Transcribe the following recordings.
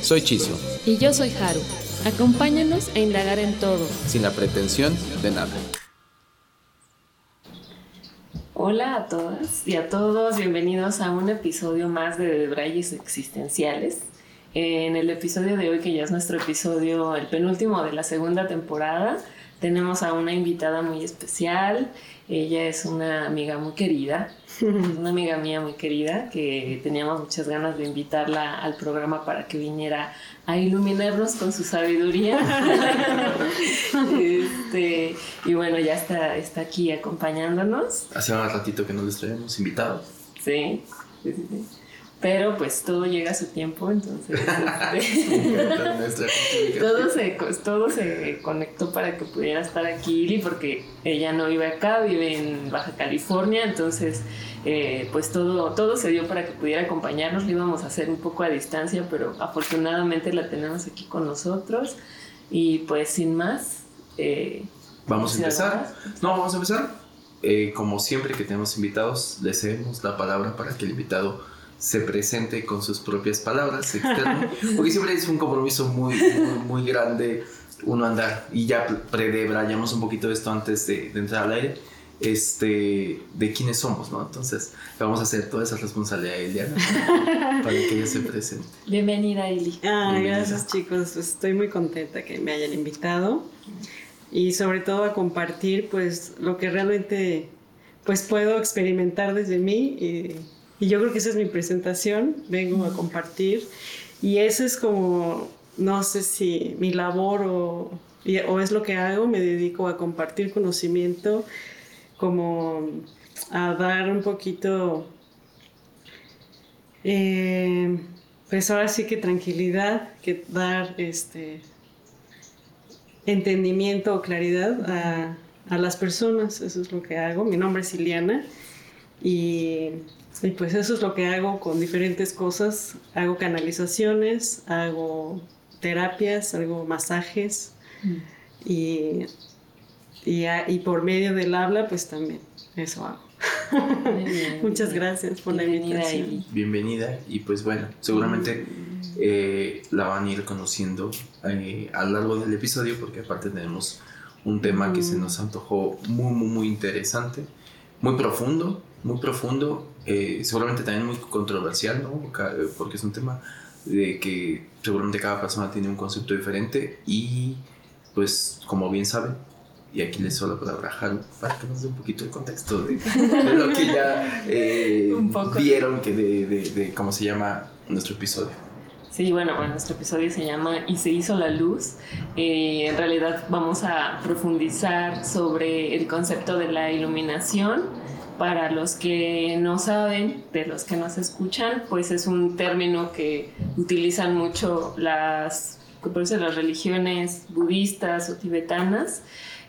Soy Chisio. Y yo soy Haru. Acompáñanos a indagar en todo. Sin la pretensión de nada. Hola a todas y a todos, bienvenidos a un episodio más de Debrayes Existenciales. En el episodio de hoy, que ya es nuestro episodio, el penúltimo de la segunda temporada, tenemos a una invitada muy especial. Ella es una amiga muy querida, una amiga mía muy querida que teníamos muchas ganas de invitarla al programa para que viniera a iluminarnos con su sabiduría. este, y bueno, ya está, está aquí acompañándonos. Hace un ratito que no les traemos invitados. Sí, sí, sí. Pero pues todo llega a su tiempo, entonces este, todo, se, todo se conectó para que pudiera estar aquí porque ella no vive acá, vive en Baja California, entonces eh, pues todo, todo se dio para que pudiera acompañarnos, lo íbamos a hacer un poco a distancia, pero afortunadamente la tenemos aquí con nosotros y pues sin más... Eh, vamos a empezar. No, vamos a empezar. Eh, como siempre que tenemos invitados, le cedemos la palabra para que el invitado se presente con sus propias palabras externo, porque siempre es un compromiso muy, muy, grande uno andar, y ya predebrayamos un poquito esto antes de, entrar al aire, este, de quiénes somos, ¿no? Entonces, vamos a hacer toda esa responsabilidad a Eliana para, que ella se presente. Bienvenida, Eli. Ah, gracias, chicos. Estoy muy contenta que me hayan invitado y sobre todo a compartir, pues, lo que realmente, pues, puedo experimentar desde mí y y yo creo que esa es mi presentación, vengo a compartir. Y ese es como, no sé si mi labor o, o es lo que hago, me dedico a compartir conocimiento, como a dar un poquito, eh, pues ahora sí que tranquilidad, que dar este entendimiento o claridad a, a las personas, eso es lo que hago. Mi nombre es Iliana y y pues eso es lo que hago con diferentes cosas. Hago canalizaciones, hago terapias, hago masajes mm. y, y, por medio del habla pues también eso hago. Muchas gracias por la invitación. Bienvenida y pues bueno, seguramente eh, la van a ir conociendo eh, a lo largo del episodio porque aparte tenemos un tema que se mm. nos antojó muy, muy, muy interesante, muy profundo, muy profundo eh, seguramente también muy controversial, ¿no? Porque es un tema de que seguramente cada persona tiene un concepto diferente y pues como bien saben, y aquí les suelo la palabra Haru para que nos dé un poquito el contexto de, lo que ya eh, vieron que de, de, cómo se llama nuestro episodio. Sí, bueno, bueno, nuestro episodio se llama Y se hizo la luz. Eh, en realidad vamos a profundizar sobre el concepto de la iluminación para los que no saben, de los que nos escuchan, pues es un término que utilizan mucho las, las religiones budistas o tibetanas,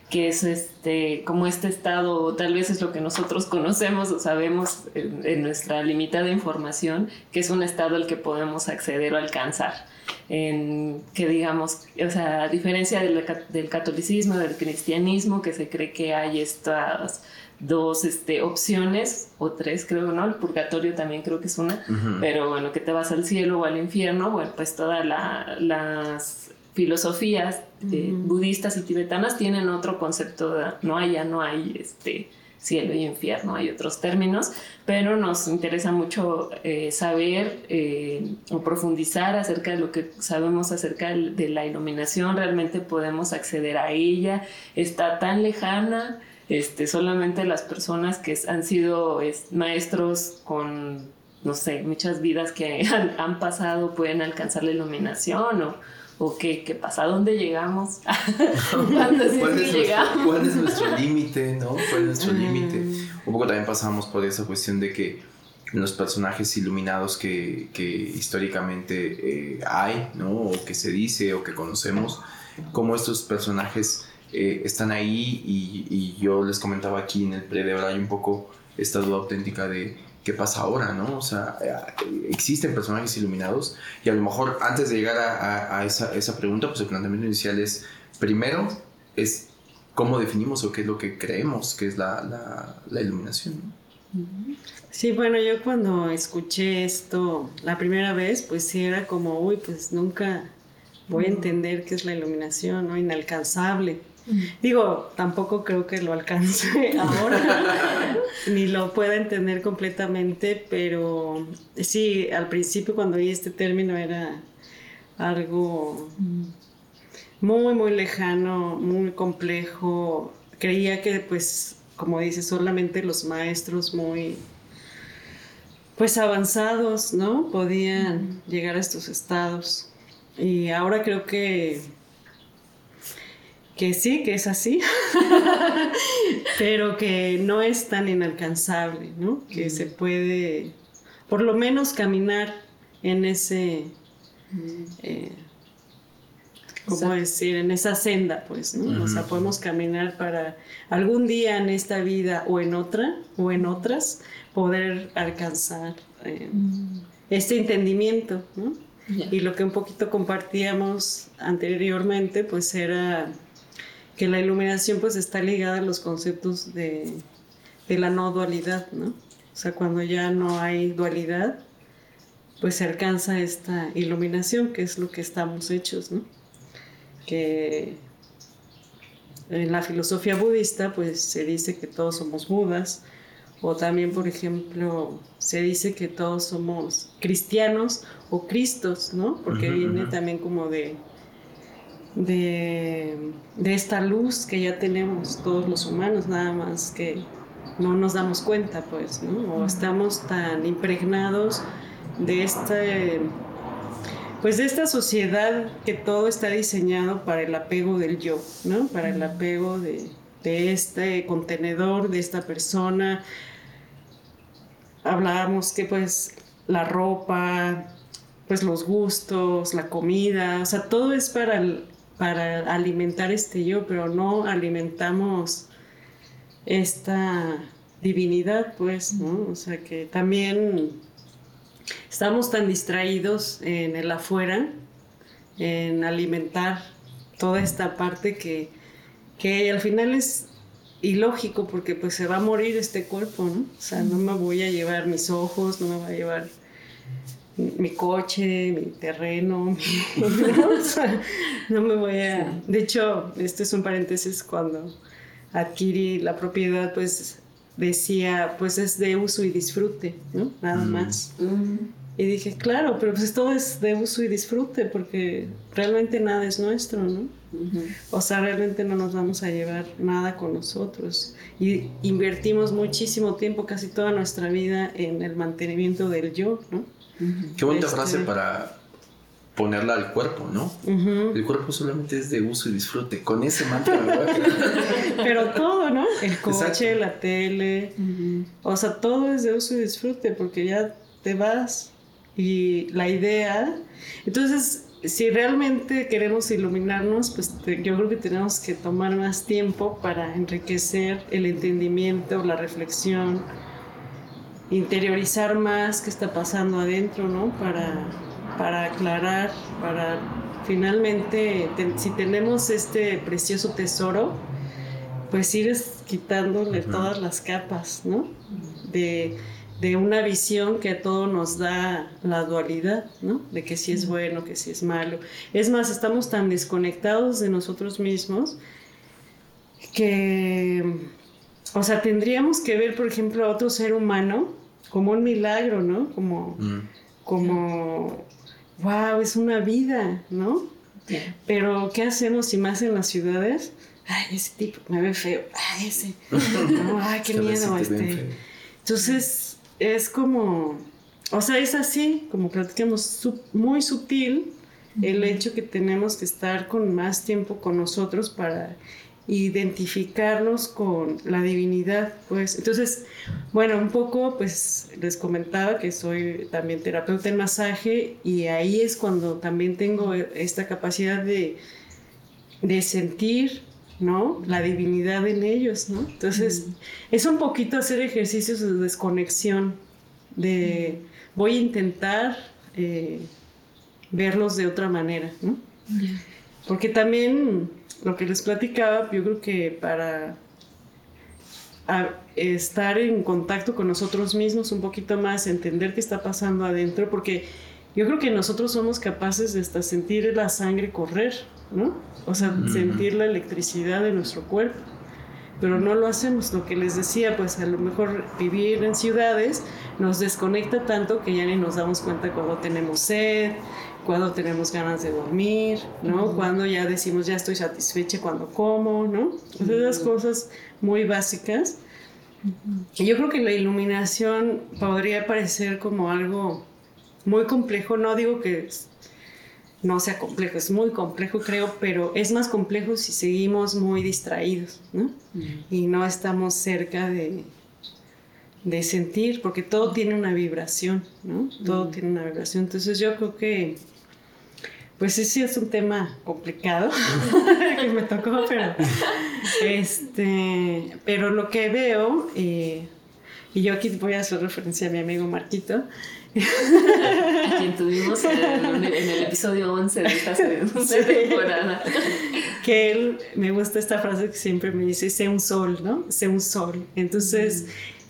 que es este, como este estado, tal vez es lo que nosotros conocemos o sabemos en, nuestra limitada información, que es un estado al que podemos acceder o alcanzar. En, que digamos, o sea, a diferencia del, del catolicismo, del cristianismo, que se cree que hay estas dos este, opciones, o tres creo, ¿no? El purgatorio también creo que es una, pero bueno, que te vas al cielo o al infierno, bueno, pues todas las filosofías eh, budistas y tibetanas tienen otro concepto, no hay, ya no hay este cielo y infierno, hay otros términos, pero nos interesa mucho eh, saber eh, o profundizar acerca de lo que sabemos acerca de la iluminación, realmente podemos acceder a ella, está tan lejana, este, solamente las personas que han sido maestros con, no sé, muchas vidas que han, pasado pueden alcanzar la iluminación o, o qué, qué pasa, ¿a dónde llegamos? ¿Cuál, es nuestro, ¿Cuál es nuestro límite? ¿no? ¿Cuál es nuestro límite? Un poco también pasamos por esa cuestión de que los personajes iluminados que, que históricamente eh, hay, ¿no? O que se dice o que conocemos, cómo estos personajes eh, están ahí y, y, yo les comentaba aquí en el pre de hay un poco esta duda auténtica de qué pasa ahora, ¿no? O sea, eh, existen personajes iluminados y a lo mejor antes de llegar a, a, esa, esa, pregunta, pues el planteamiento inicial es, primero, es cómo definimos o qué es lo que creemos que es la, la, la iluminación. ¿no? Sí, bueno, yo cuando escuché esto la primera vez, pues sí era como, uy, pues nunca voy a entender qué es la iluminación, ¿no? Inalcanzable. Digo, tampoco creo que lo alcance ahora, ni lo pueda entender completamente, pero sí, al principio cuando oí este término era algo muy, muy lejano, muy complejo. Creía que, pues, como dice, solamente los maestros muy pues avanzados, ¿no? Podían llegar a estos estados. Y ahora creo que que sí, que es así, pero que no es tan inalcanzable, ¿no? Que se puede, por lo menos, caminar en ese, eh, ¿cómo decir? En esa senda, pues, ¿no? O sea, podemos caminar para algún día en esta vida o en otra, o en otras, poder alcanzar eh, este entendimiento, ¿no? Y lo que un poquito compartíamos anteriormente, pues era que la iluminación pues está ligada a los conceptos de, de la no dualidad, ¿no? O sea, cuando ya no hay dualidad, pues se alcanza esta iluminación, que es lo que estamos hechos, ¿no? Que en la filosofía budista, pues se dice que todos somos budas, o también, por ejemplo, se dice que todos somos cristianos o cristos, ¿no? Porque viene también como de, de, de, esta luz que ya tenemos todos los humanos, nada más que no nos damos cuenta, pues, ¿no? O estamos tan impregnados de este pues de esta sociedad que todo está diseñado para el apego del yo, ¿no? Para el apego de, de este contenedor, de esta persona, hablábamos que pues la ropa, pues los gustos, la comida, o sea, todo es para, para alimentar este yo, pero no alimentamos esta divinidad, pues, ¿no? O sea, que también estamos tan distraídos en el afuera, en alimentar toda esta parte que, que al final es ilógico porque pues se va a morir este cuerpo, ¿no? O sea, no me voy a llevar mis ojos, no me voy a llevar mi coche, mi terreno, ¿no? me voy a... De hecho, este es un paréntesis, cuando adquirí la propiedad, pues decía, pues es de uso y disfrute, ¿no? Nada mm. más. Y dije, claro, pero pues todo es de uso y disfrute porque realmente nada es nuestro, ¿no? O sea, realmente no nos vamos a llevar nada con nosotros. Y invertimos muchísimo tiempo, casi toda nuestra vida, en el mantenimiento del yo, ¿no? Qué bonita este frase para ponerla al cuerpo, ¿no? El cuerpo solamente es de uso y disfrute. Con ese mantra Pero todo, ¿no? El coche, la tele, o sea, todo es de uso y disfrute porque ya te vas. Y la idea. Entonces, si realmente queremos iluminarnos, pues yo creo que tenemos que tomar más tiempo para enriquecer el entendimiento, la reflexión, interiorizar más qué está pasando adentro, ¿no? Para, para aclarar, para finalmente, si tenemos este precioso tesoro, pues ir quitándole todas las capas, ¿no? De de una visión que a todo nos da la dualidad, ¿no? De que si es bueno, que si es malo. Es más, estamos tan desconectados de nosotros mismos que, o sea, tendríamos que ver, por ejemplo, a otro ser humano como un milagro, ¿no? Como, mm. como, wow, es una vida, ¿no? Pero, ¿qué hacemos y más en las ciudades? Ay, ese tipo me ve feo. Ay, ese. ay, qué miedo. Este. Entonces, es como, o sea, es así, como platicamos, muy sutil el hecho que tenemos que estar con más tiempo con nosotros para identificarnos con la divinidad, pues. Entonces, bueno, un poco, pues les comentaba que soy también terapeuta en masaje y ahí es cuando también tengo esta capacidad de, de sentir, ¿no? La divinidad en ellos, ¿no? Entonces, es un poquito hacer ejercicios de desconexión, de voy a intentar eh, verlos de otra manera, ¿no? Porque también lo que les platicaba, yo creo que para estar en contacto con nosotros mismos un poquito más, entender qué está pasando adentro, porque yo creo que nosotros somos capaces de hasta sentir la sangre correr, ¿no? O sea, sentir la electricidad de nuestro cuerpo, pero no lo hacemos. Lo que les decía, pues a lo mejor vivir en ciudades nos desconecta tanto que ya ni nos damos cuenta cuando tenemos sed, cuando tenemos ganas de dormir, ¿no? Cuando ya decimos ya estoy satisfecha cuando como, ¿no? esas cosas muy básicas. Y yo creo que la iluminación podría parecer como algo muy complejo, no digo que no sea complejo, es muy complejo creo, pero es más complejo si seguimos muy distraídos, ¿no? Y no estamos cerca de, de sentir, porque todo tiene una vibración, ¿no? Todo tiene una vibración. Entonces yo creo que pues sí es un tema complicado que me tocó, pero este, pero lo que veo, eh, y yo aquí voy a hacer referencia a mi amigo Marquito. A quien tuvimos en el, episodio 11 de esta temporada. Que él, me gusta esta frase que siempre me dice, sé un sol, ¿no? Sé un sol. Entonces,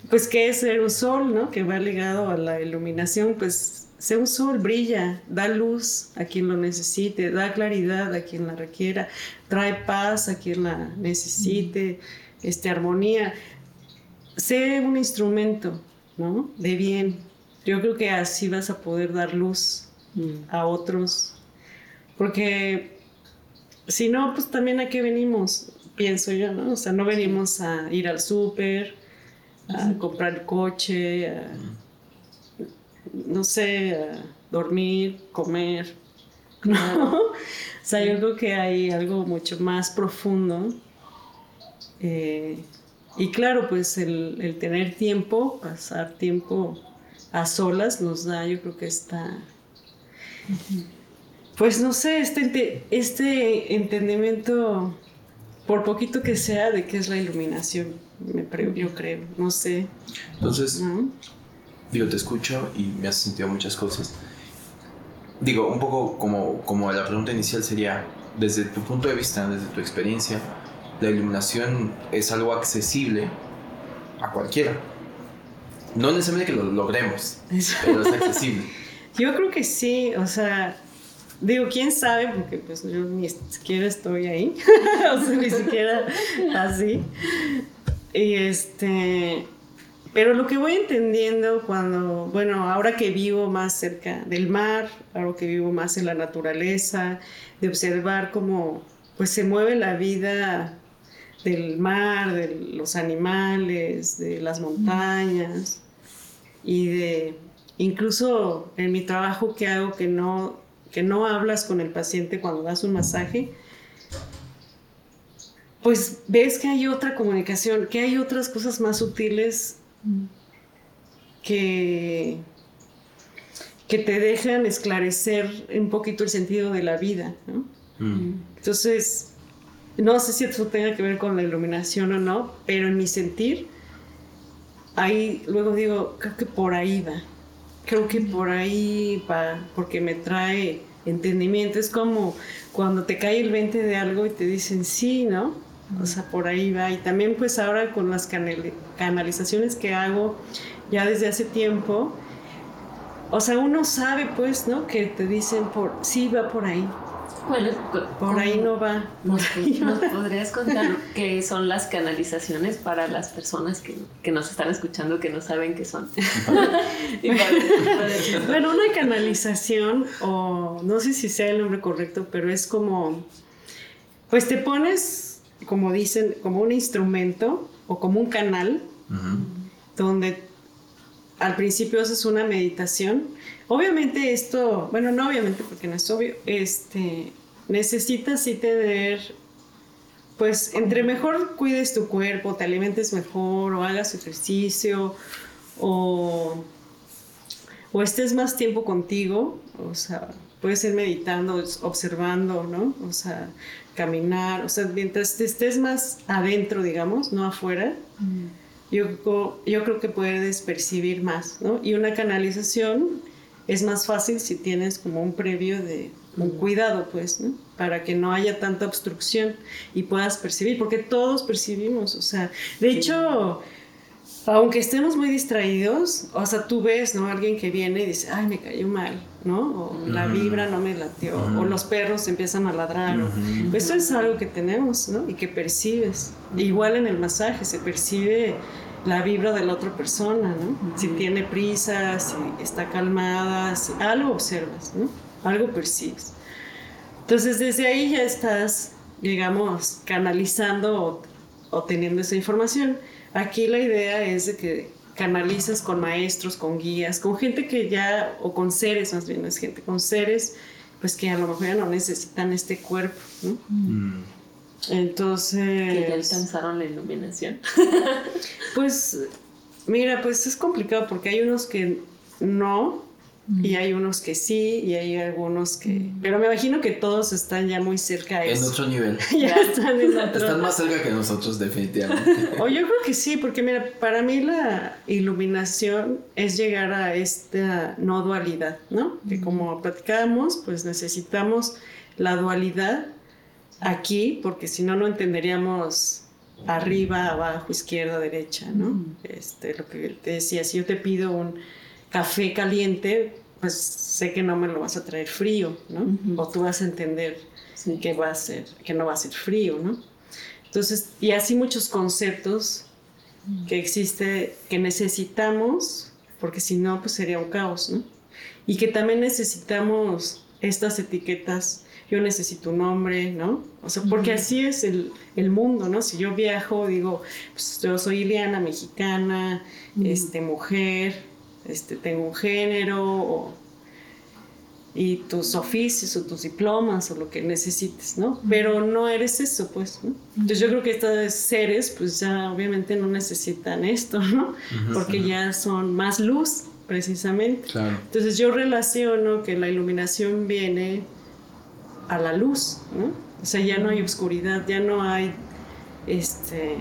pues, ¿qué es ser un sol, no? Que va ligado a la iluminación, pues Sé un sol, brilla, da luz a quien lo necesite, da claridad a quien la requiera, trae paz a quien la necesite, este, armonía. Sé un instrumento, ¿no? De bien. Yo creo que así vas a poder dar luz mm. a otros. Porque si no, pues también a qué venimos, pienso yo, ¿no? O sea, no venimos a ir al súper, a comprar coche, a no sé, dormir, comer. ¿no? o sea, yo creo que hay algo mucho más profundo. Eh, y claro, pues el, tener tiempo, pasar tiempo a solas nos da, yo creo que está, pues no sé, este, este entendimiento, por poquito que sea, de qué es la iluminación, me, yo creo, no sé. Entonces, digo, te escucho y me has sentido muchas cosas. Digo, un poco como, como la pregunta inicial sería, desde tu punto de vista, desde tu experiencia, la iluminación es algo accesible a cualquiera. No necesariamente que lo logremos, pero es accesible. Yo creo que sí, o sea, digo, quién sabe, porque pues yo ni siquiera estoy ahí, o sea, ni siquiera así. Y este, pero lo que voy entendiendo cuando, bueno, ahora que vivo más cerca del mar, ahora que vivo más en la naturaleza, de observar cómo pues se mueve la vida del mar, de los animales, de las montañas y de incluso en mi trabajo que hago que no que no hablas con el paciente cuando das un masaje, pues ves que hay otra comunicación, que hay otras cosas más sutiles que, que te dejan esclarecer un poquito el sentido de la vida. Mm. Entonces, no sé si eso tenga que ver con la iluminación o no, pero en mi sentir, ahí luego digo, creo que por ahí va. Creo que por ahí va, porque me trae entendimiento. Es como cuando te cae el 20 de algo y te dicen sí, ¿no? O sea, por ahí va. Y también pues ahora con las canalizaciones que hago ya desde hace tiempo, o sea, uno sabe pues, ¿no? Que te dicen por, sí va por ahí. Por ahí no va. ¿Nos, podrías contar qué son las canalizaciones para las personas que, que, nos están escuchando que no saben qué son? bueno, una canalización, o no sé si sea el nombre correcto, pero es como, pues te pones como dicen, como un instrumento o como un canal donde al principio haces una meditación. Obviamente esto, bueno, no obviamente porque no es obvio, este, necesitas sí tener pues entre mejor cuides tu cuerpo, te alimentes mejor o hagas ejercicio o, o estés más tiempo contigo, o sea, puedes ir meditando, observando, ¿no? O sea, caminar, o sea, mientras te estés más adentro, digamos, no afuera, mm. yo, yo creo que puedes percibir más, ¿no? Y una canalización es más fácil si tienes como un previo de un cuidado, pues, ¿no? Para que no haya tanta obstrucción y puedas percibir, porque todos percibimos, o sea, de hecho, aunque estemos muy distraídos, o sea, tú ves, ¿no? Alguien que viene y dice, ay, me cayó mal, ¿no? O la vibra no me latió, o los perros empiezan a ladrar, eso es algo que tenemos, ¿no? Y que percibes. Igual en el masaje se percibe la vibra de la otra persona, ¿no? Si tiene prisa, si está calmada, si algo observas, ¿no? Algo percibes. Entonces desde ahí ya estás, digamos, canalizando o, o teniendo esa información. Aquí la idea es de que canalizas con maestros, con guías, con gente que ya, o con seres más bien, es gente con seres, pues que a lo mejor ya no necesitan este cuerpo, ¿no? Mm. Entonces... Que ya alcanzaron la iluminación. pues, mira, pues es complicado porque hay unos que no, y hay unos que sí, y hay algunos que... Pero me imagino que todos están ya muy cerca de eso. En otro nivel. ya están en otro... Están más cerca que nosotros, definitivamente. o yo creo que sí, porque mira, para mí la iluminación es llegar a esta no dualidad, ¿no? Que como platicábamos, pues necesitamos la dualidad aquí, porque si no, no entenderíamos arriba, abajo, izquierda, derecha, ¿no? Este, lo que te decía, si yo te pido un café caliente, pues sé que no me lo vas a traer frío, ¿no? O tú vas a entender que va a ser, que no va a ser frío, ¿no? Entonces, y así muchos conceptos que existe, que necesitamos, porque si no, pues sería un caos, ¿no? Y que también necesitamos estas etiquetas, yo necesito un nombre, ¿no? O sea, porque así es el, el, mundo, ¿no? Si yo viajo, digo, pues yo soy Iliana, mexicana, este, mujer, este, tengo un género y tus oficios o tus diplomas o lo que necesites, ¿no? Pero no eres eso, pues, ¿no? Entonces yo creo que estos seres, pues ya obviamente no necesitan esto, ¿no? Porque ya son más luz, precisamente. Entonces yo relaciono que la iluminación viene a la luz, ¿no? O sea, ya no hay oscuridad, ya no hay, este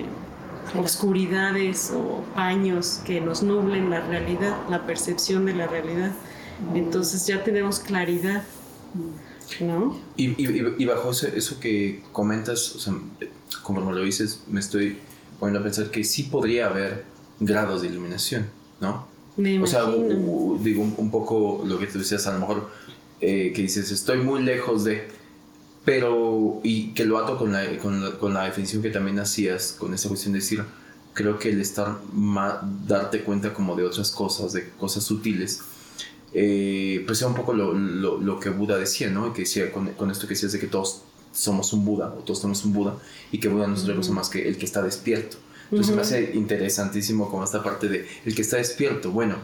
oscuridades o paños que nos nublen la realidad, la percepción de la realidad. Entonces ya tenemos claridad, ¿no? Y, bajo eso, que comentas, o sea, como lo dices, me estoy poniendo a pensar que sí podría haber grados de iluminación, ¿no? Me o sea, digo un, poco lo que tú decías, a lo mejor eh, que dices, estoy muy lejos de pero, y que lo ato con la, con la, definición que también hacías, con esa cuestión de decir, creo que el estar, darte cuenta como de otras cosas, de cosas sutiles, eh, pues era un poco lo, lo, que Buda decía, ¿no? Que decía con, con, esto que decías de que todos somos un Buda, o todos somos un Buda, y que Buda no es otra cosa más que el que está despierto. Entonces me hace interesantísimo como esta parte de el que está despierto. Bueno,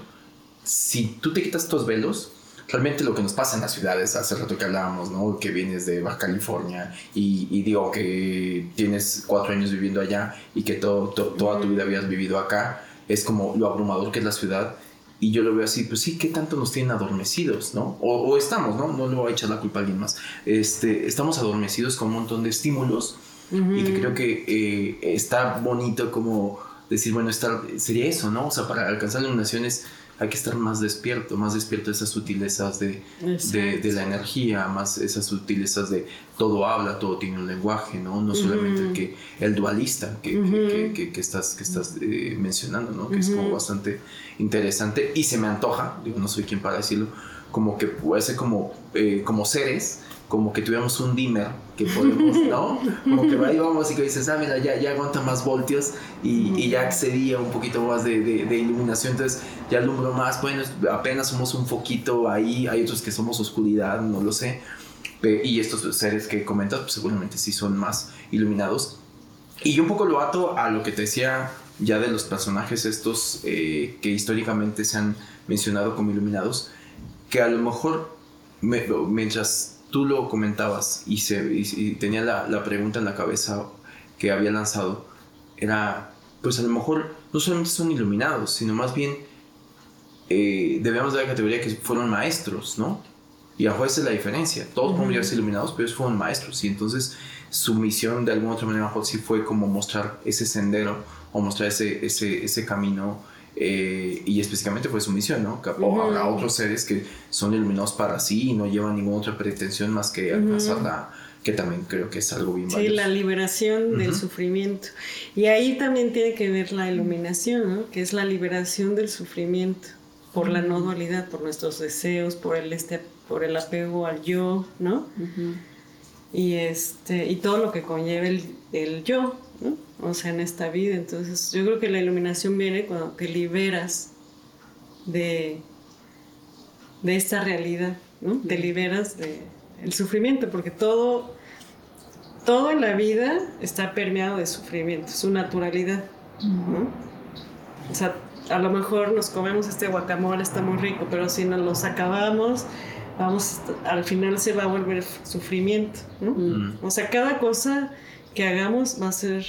si tú te quitas tus velos, realmente lo que nos pasa en las ciudades, hace rato que hablábamos, ¿no? Que vienes de Baja California y, digo que tienes cuatro años viviendo allá y que todo, toda tu vida habías vivido acá, es como lo abrumador que es la ciudad. Y yo lo veo así, pues sí, ¿qué tanto nos tienen adormecidos, no? O, estamos, ¿no? No le voy a echar la culpa a alguien más. Este, estamos adormecidos con un montón de estímulos y que creo que eh, está bonito como decir, bueno, estar, sería eso, ¿no? O sea, para alcanzar iluminaciones hay que estar más despierto, más despierto de esas sutilezas de, de, la energía, más esas sutilezas de todo habla, todo tiene un lenguaje, ¿no? No solamente el, que, el dualista que, que, que, estás, que estás eh, mencionando, ¿no? Que es como bastante interesante y se me antoja, digo, no soy quien para decirlo, como que puede ser como, eh, como seres como que tuviéramos un dimmer que podemos, ¿no? Como que ahí vamos y que dices, ah, mira, ya, ya aguanta más voltios y, y ya accedía un poquito más de, de, iluminación, entonces ya alumbro más, bueno, apenas somos un foquito ahí, hay otros que somos oscuridad, no lo sé, y estos seres que comentas, pues seguramente sí son más iluminados. Y yo un poco lo ato a lo que te decía ya de los personajes estos eh, que históricamente se han mencionado como iluminados, que a lo mejor mientras tú lo comentabas y, se, tenía la, pregunta en la cabeza, que había lanzado era, pues a lo mejor no solamente son iluminados, sino más bien eh, debemos dar la categoría que fueron maestros, ¿no? Y a esa es la diferencia. Todos podemos llegar iluminados, pero ellos fueron maestros. Y entonces su misión de alguna otra manera, sí fue como mostrar ese sendero o mostrar ese, ese, ese camino. Eh, y específicamente fue su misión, ¿no? Que habrá otros seres que son iluminados para sí y no llevan ninguna otra pretensión más que alcanzar la, que también creo que es algo bien Sí, la liberación del sufrimiento. Y ahí también tiene que ver la iluminación, ¿no? Que es la liberación del sufrimiento por la no dualidad, por nuestros deseos, por el este, por el apego al yo, ¿no? Y este, y todo lo que conlleva el, el yo, ¿no? O sea, en esta vida. Entonces, yo creo que la iluminación viene cuando te liberas de, de esta realidad, ¿no? Te liberas de el sufrimiento, porque todo todo en la vida está permeado de sufrimiento, su naturalidad. O sea, a lo mejor nos comemos este guacamole, está muy rico, pero si nos los acabamos, vamos, al final se va a volver sufrimiento. O sea, cada cosa que hagamos va a ser,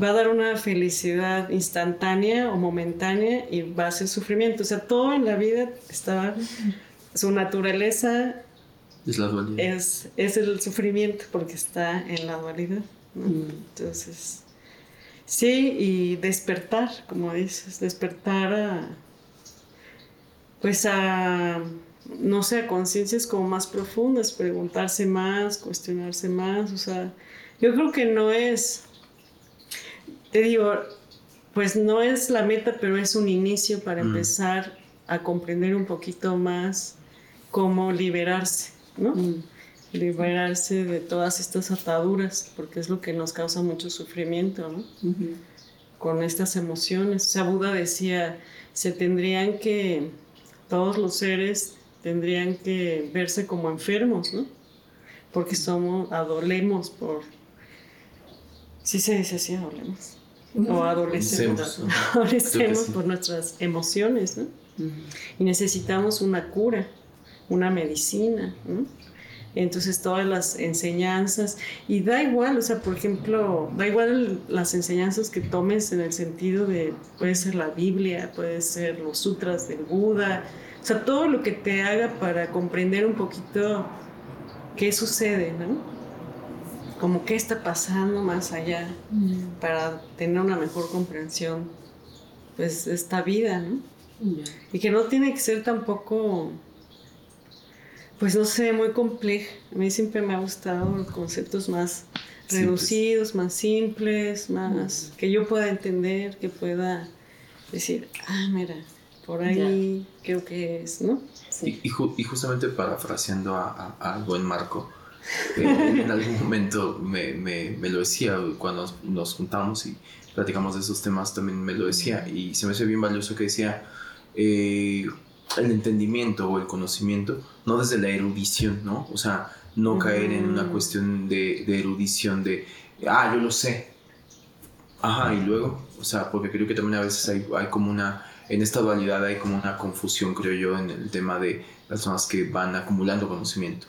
va a dar una felicidad instantánea o momentánea y va a ser sufrimiento. O sea, todo en la vida está, su naturaleza es la dualidad. Es, el sufrimiento porque está en la dualidad. Mm. Entonces, sí, y despertar, como dices, despertar a, pues a, no sé, a conciencias como más profundas, preguntarse más, cuestionarse más, o sea, yo creo que no es, te digo, pues no es la meta, pero es un inicio para mm. empezar a comprender un poquito más cómo liberarse ¿no? Mm. Liberarse de todas estas ataduras, porque es lo que nos causa mucho sufrimiento, ¿no? Con estas emociones. O sea, Buda decía, se tendrían que, todos los seres tendrían que verse como enfermos, ¿no? Porque somos, adolemos por... Sí se dice así, adolemos. O adolecemos, adolecemos por nuestras emociones, ¿no? Y necesitamos una cura una medicina, Entonces todas las enseñanzas, y da igual, o sea, por ejemplo, da igual las enseñanzas que tomes en el sentido de, puede ser la Biblia, puede ser los sutras del Buda, o sea, todo lo que te haga para comprender un poquito qué sucede, ¿no? Como qué está pasando más allá, mm. para tener una mejor comprensión, pues, de esta vida, ¿no? Y que no tiene que ser tampoco pues no sé, muy compleja. A mí siempre me ha gustado los conceptos más reducidos, más simples, más que yo pueda entender, que pueda decir, ah, mira, por ahí creo que es, ¿no? Y, y, justamente parafraseando a, a, buen Marco, eh, en algún momento me, me, me, lo decía cuando nos, juntamos y platicamos de esos temas, también me lo decía y se me hace bien valioso que decía, eh, el entendimiento o el conocimiento, no desde la erudición, ¿no? O sea, no caer en una cuestión de, erudición de, ah, yo lo sé. Ajá, y luego, o sea, porque creo que también a veces hay, hay como una, en esta dualidad hay como una confusión, creo yo, en el tema de personas que van acumulando conocimiento.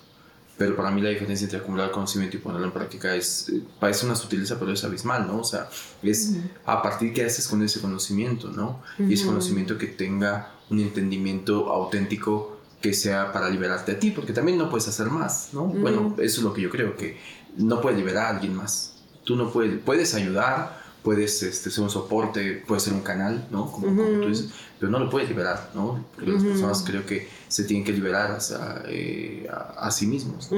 Pero para mí la diferencia entre acumular conocimiento y ponerlo en práctica es, eh, parece una sutileza, pero es abismal, ¿no? O sea, es a partir de qué haces con ese conocimiento, ¿no? Y ese conocimiento que tenga un entendimiento auténtico que sea para liberarte a ti, porque también no puedes hacer más, ¿no? Bueno, eso es lo que yo creo, que no puedes liberar a alguien más. Tú no puedes, puedes ayudar, puedes este, ser un soporte, puedes ser un canal, ¿no? Como, tú dices, pero no lo puedes liberar, ¿no? Porque las personas creo que se tienen que liberar eh, a, sí mismos.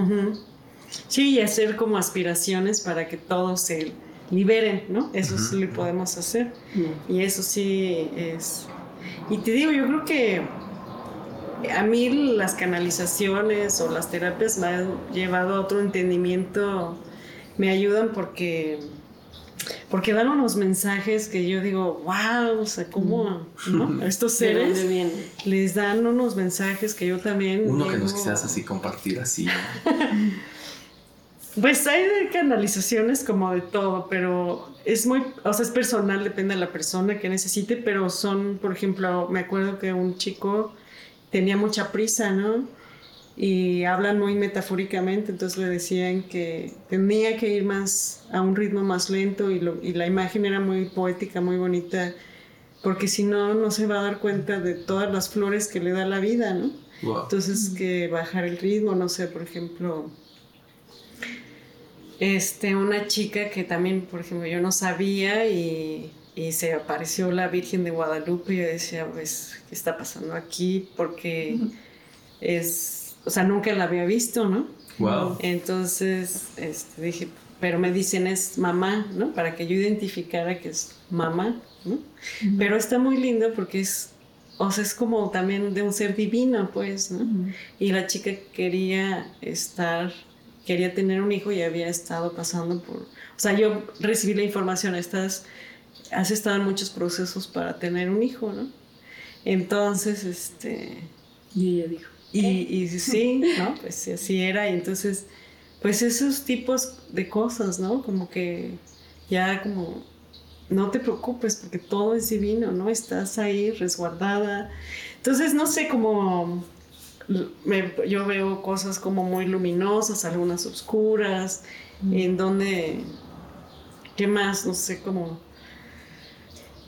Sí, y hacer como aspiraciones para que todos se liberen, ¿no? Eso sí lo podemos hacer. Y eso sí es y te digo, yo creo que a mí las canalizaciones o las terapias me han llevado a otro entendimiento, me ayudan porque porque dan unos mensajes que yo digo, wow, o sea, ¿cómo ¿no? estos seres les dan unos mensajes que yo también... Uno que nos quisieras así compartir así. Pues hay de canalizaciones como de todo, pero es muy, o sea, es personal, depende de la persona que necesite, pero son, por ejemplo, me acuerdo que un chico tenía mucha prisa, ¿no? Y hablan muy metafóricamente, entonces le decían que tenía que ir más a un ritmo más lento y, lo, y la imagen era muy poética, muy bonita, porque si no, no se va a dar cuenta de todas las flores que le da la vida, ¿no? Entonces, que bajar el ritmo, no sé, por ejemplo, este, una chica que también, por ejemplo, yo no sabía y, y se apareció la Virgen de Guadalupe y yo decía, pues, ¿qué está pasando aquí? Porque es o sea, nunca la había visto, ¿no? Wow. Entonces, este, dije, pero me dicen es mamá, ¿no? Para que yo identificara que es mamá, ¿no? Pero está muy lindo porque es, o sea, es como también de un ser divino, pues, ¿no? Y la chica quería estar, quería tener un hijo y había estado pasando por, o sea, yo recibí la información, estás, has estado en muchos procesos para tener un hijo, ¿no? Entonces, este... Y ella dijo. Y, y sí, ¿no? Pues así era. Y entonces, pues esos tipos de cosas, ¿no? Como que ya como, no te preocupes porque todo es divino, ¿no? Estás ahí resguardada. Entonces, no sé, como yo veo cosas como muy luminosas, algunas oscuras, en donde, ¿qué más? No sé, como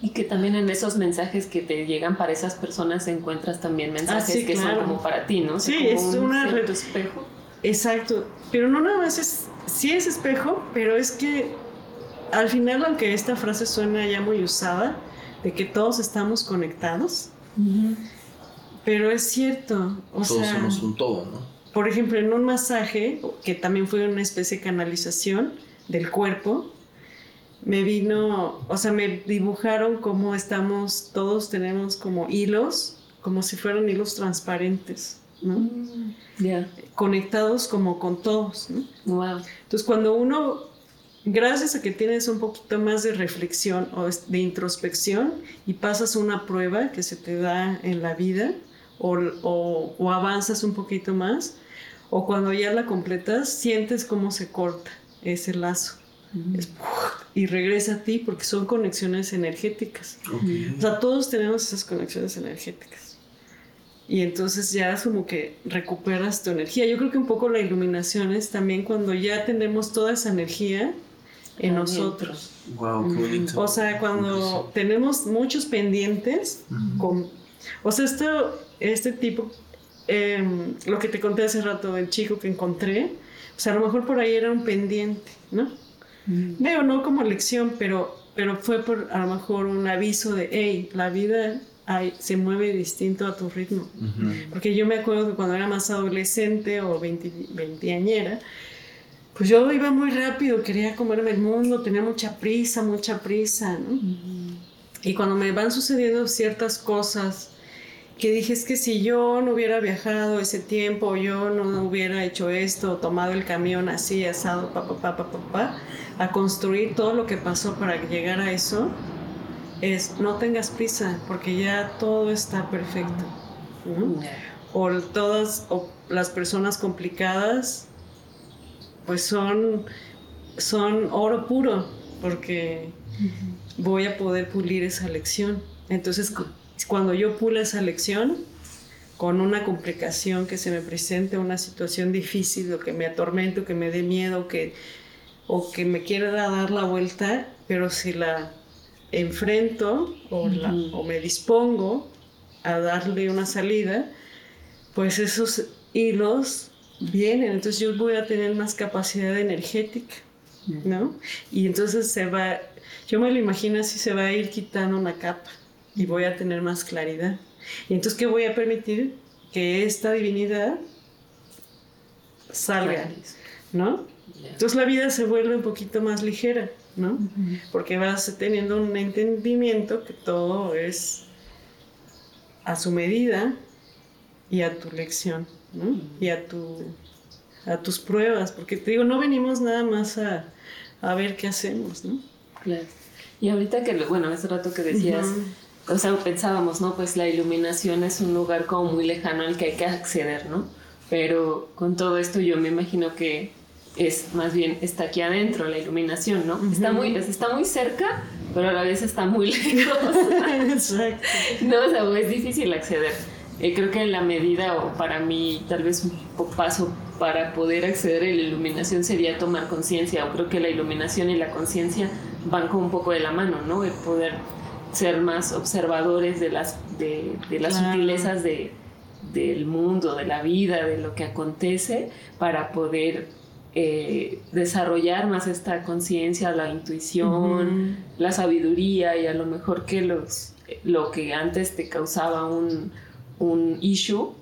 y que también en esos mensajes que te llegan para esas personas encuentras también mensajes Ah, sí, que son como para ti, ¿no? O sea, Sí, es un una red- espejo. Exacto, pero no nada más es, sí es espejo, pero es que al final, aunque esta frase suena ya muy usada, de que todos estamos conectados, pero es cierto, o Todos sea, somos un todo, ¿no? por ejemplo, en un masaje, que también fue una especie de canalización del cuerpo, me vino, o sea, me dibujaron cómo estamos, todos tenemos como hilos, como si fueran hilos transparentes, ¿no? Ya, Conectados como con todos, ¿no? wow. Entonces, cuando uno, gracias a que tienes un poquito más de reflexión o de introspección y pasas una prueba que se te da en la vida o, o- o avanzas un poquito más, o cuando ya la completas, sientes cómo se corta ese lazo. Es- y regresa a ti porque son conexiones energéticas. O sea, todos tenemos esas conexiones energéticas. Y entonces ya es como que recuperas tu energía. Yo creo que un poco la iluminación es también cuando ya tenemos toda esa energía en nosotros. Wow, qué bonito. O sea, cuando tenemos muchos pendientes, con, o sea, esto, este tipo, em, lo que te conté hace rato del chico que encontré, o sea, a lo mejor por ahí era un pendiente, ¿no? Veo, no como lección, pero, pero fue por a lo mejor un aviso de, hey, la vida ay, se mueve distinto a tu ritmo. Porque yo me acuerdo que cuando era más adolescente o veinte- veinteañera, pues yo iba muy rápido, quería comerme el mundo, tenía mucha prisa, mucha prisa, ¿no? Y cuando me van sucediendo ciertas cosas que dije, es que si yo no hubiera viajado ese tiempo, yo no hubiera hecho esto, tomado el camión así, asado, pa, pa, pa, pa, pa, pa, a construir todo lo que pasó para llegar a eso, es no tengas prisa, porque ya todo está perfecto. ¿no? o todas o las personas complicadas pues son son oro puro porque voy a poder pulir esa lección entonces cu- cuando yo pulo esa lección con una complicación que se me presente una situación difícil o que me atormente o que me dé miedo que o que me quiera dar la vuelta pero si la enfrento o, la- o me dispongo a darle una salida, pues esos hilos vienen, entonces yo voy a tener más capacidad energética, ¿no? Y entonces se va, yo me lo imagino así, se va a ir quitando una capa y voy a tener más claridad. Y entonces, ¿qué voy a permitir? Que esta divinidad salga, ¿no? Entonces la vida se vuelve un poquito más ligera, ¿no? Porque vas teniendo un entendimiento que todo es a su medida y a tu lección, ¿no? Y a, tu, a tus pruebas, porque te digo, no venimos nada más a, a ver qué hacemos, ¿no? Claro. Y ahorita que, bueno, hace rato que decías, o sea, pensábamos, ¿no? Pues la iluminación es un lugar como muy lejano al que hay que acceder, ¿no? Pero con todo esto yo me imagino que es más bien está aquí adentro la iluminación, ¿no? Está muy está muy cerca, pero a la vez está muy lejos. Exacto. no, o sea, es difícil acceder. Eh, creo que en la medida, o para mí, tal vez un paso para poder acceder a la iluminación sería tomar conciencia, o creo que la iluminación y la conciencia van como un poco de la mano, ¿no? El poder ser más observadores de las, de, las sutilezas de, del mundo, de la vida, de lo que acontece, para poder eh, desarrollar más esta conciencia, la intuición, la sabiduría y a lo mejor que los, lo que antes te causaba un, un issue,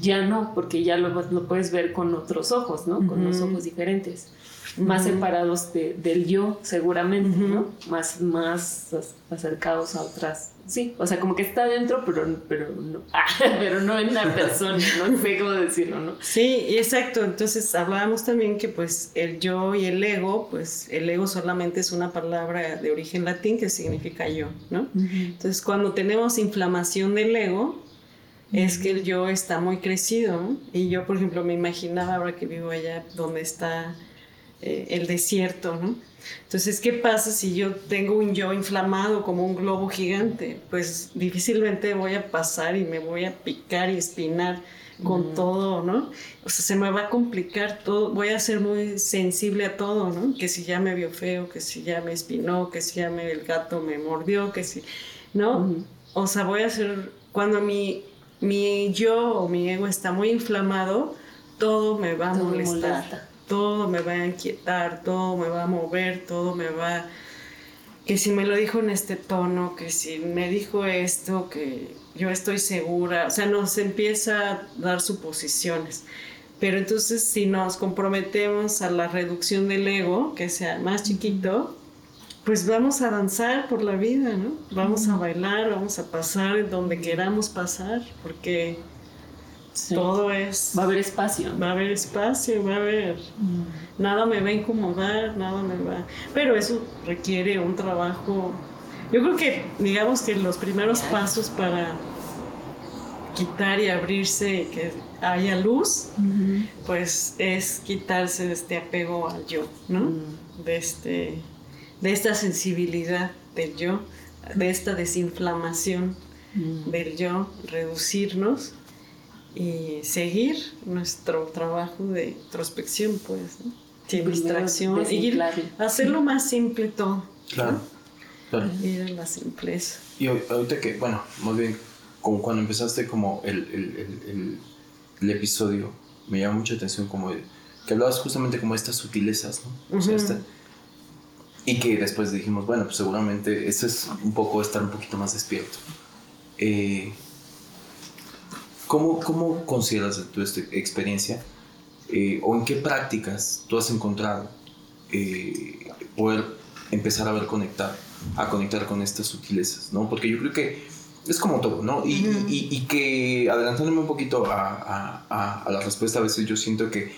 ya no, porque ya lo, lo, puedes ver con otros ojos, ¿no? Con los ojos diferentes más separados del yo, seguramente, ¿no? Más, más acercados a otras. Sí, o sea, como que está dentro, pero, pero, no, ah, pero no en la persona, no sé cómo decirlo, ¿no? Sí, exacto. Entonces hablábamos también que pues el yo y el ego, pues el ego solamente es una palabra de origen latín que significa yo, ¿no? Entonces cuando tenemos inflamación del ego, es que el yo está muy crecido. ¿no? Y yo, por ejemplo, me imaginaba ahora que vivo allá donde está eh, el desierto, ¿no? Entonces, ¿qué pasa si yo tengo un yo inflamado como un globo gigante? Pues difícilmente voy a pasar y me voy a picar y espinar con todo, ¿no? O sea, se me va a complicar todo, voy a ser muy sensible a todo, ¿no? Que si ya me vio feo, que si ya me espinó, que si ya me, el gato me mordió, que si, ¿no? O sea, voy a ser, cuando mi, mi yo o mi ego está muy inflamado, todo me va a molestar todo me va a inquietar, todo me va a mover, todo me va... Que si me lo dijo en este tono, que si me dijo esto, que yo estoy segura, o sea, nos empieza a dar suposiciones. Pero entonces si nos comprometemos a la reducción del ego, que sea más chiquito, pues vamos a danzar por la vida, ¿no? Vamos a bailar, vamos a pasar donde queramos pasar, porque todo es... Va a haber espacio. Va a haber espacio, va a haber... Mm. Nada me va a incomodar, nada me va... Pero eso requiere un trabajo... Yo creo que, digamos que los primeros pasos para quitar y abrirse, que haya luz, pues es quitarse de este apego al yo, ¿no? Mm. De, este, de esta sensibilidad del yo, de esta desinflamación mm. del yo, reducirnos y seguir nuestro trabajo de introspección, pues, sin distracción, y hacerlo más simple todo. Claro, claro. Ir a la simpleza. Y ahorita que, bueno, más bien, como cuando empezaste como el, el, el, el episodio, me llama mucha atención como que hablabas justamente como estas sutilezas, ¿no? O sea, y que después dijimos, bueno, pues seguramente eso es un poco estar un poquito más despierto. Eh, ¿Cómo, cómo consideras tu experiencia eh, o en qué prácticas tú has encontrado eh, poder empezar a ver conectar, a conectar con estas sutilezas, ¿no? Porque yo creo que es como todo, ¿no? Y, y, que adelantándome un poquito a, a, a, la respuesta, a veces yo siento que,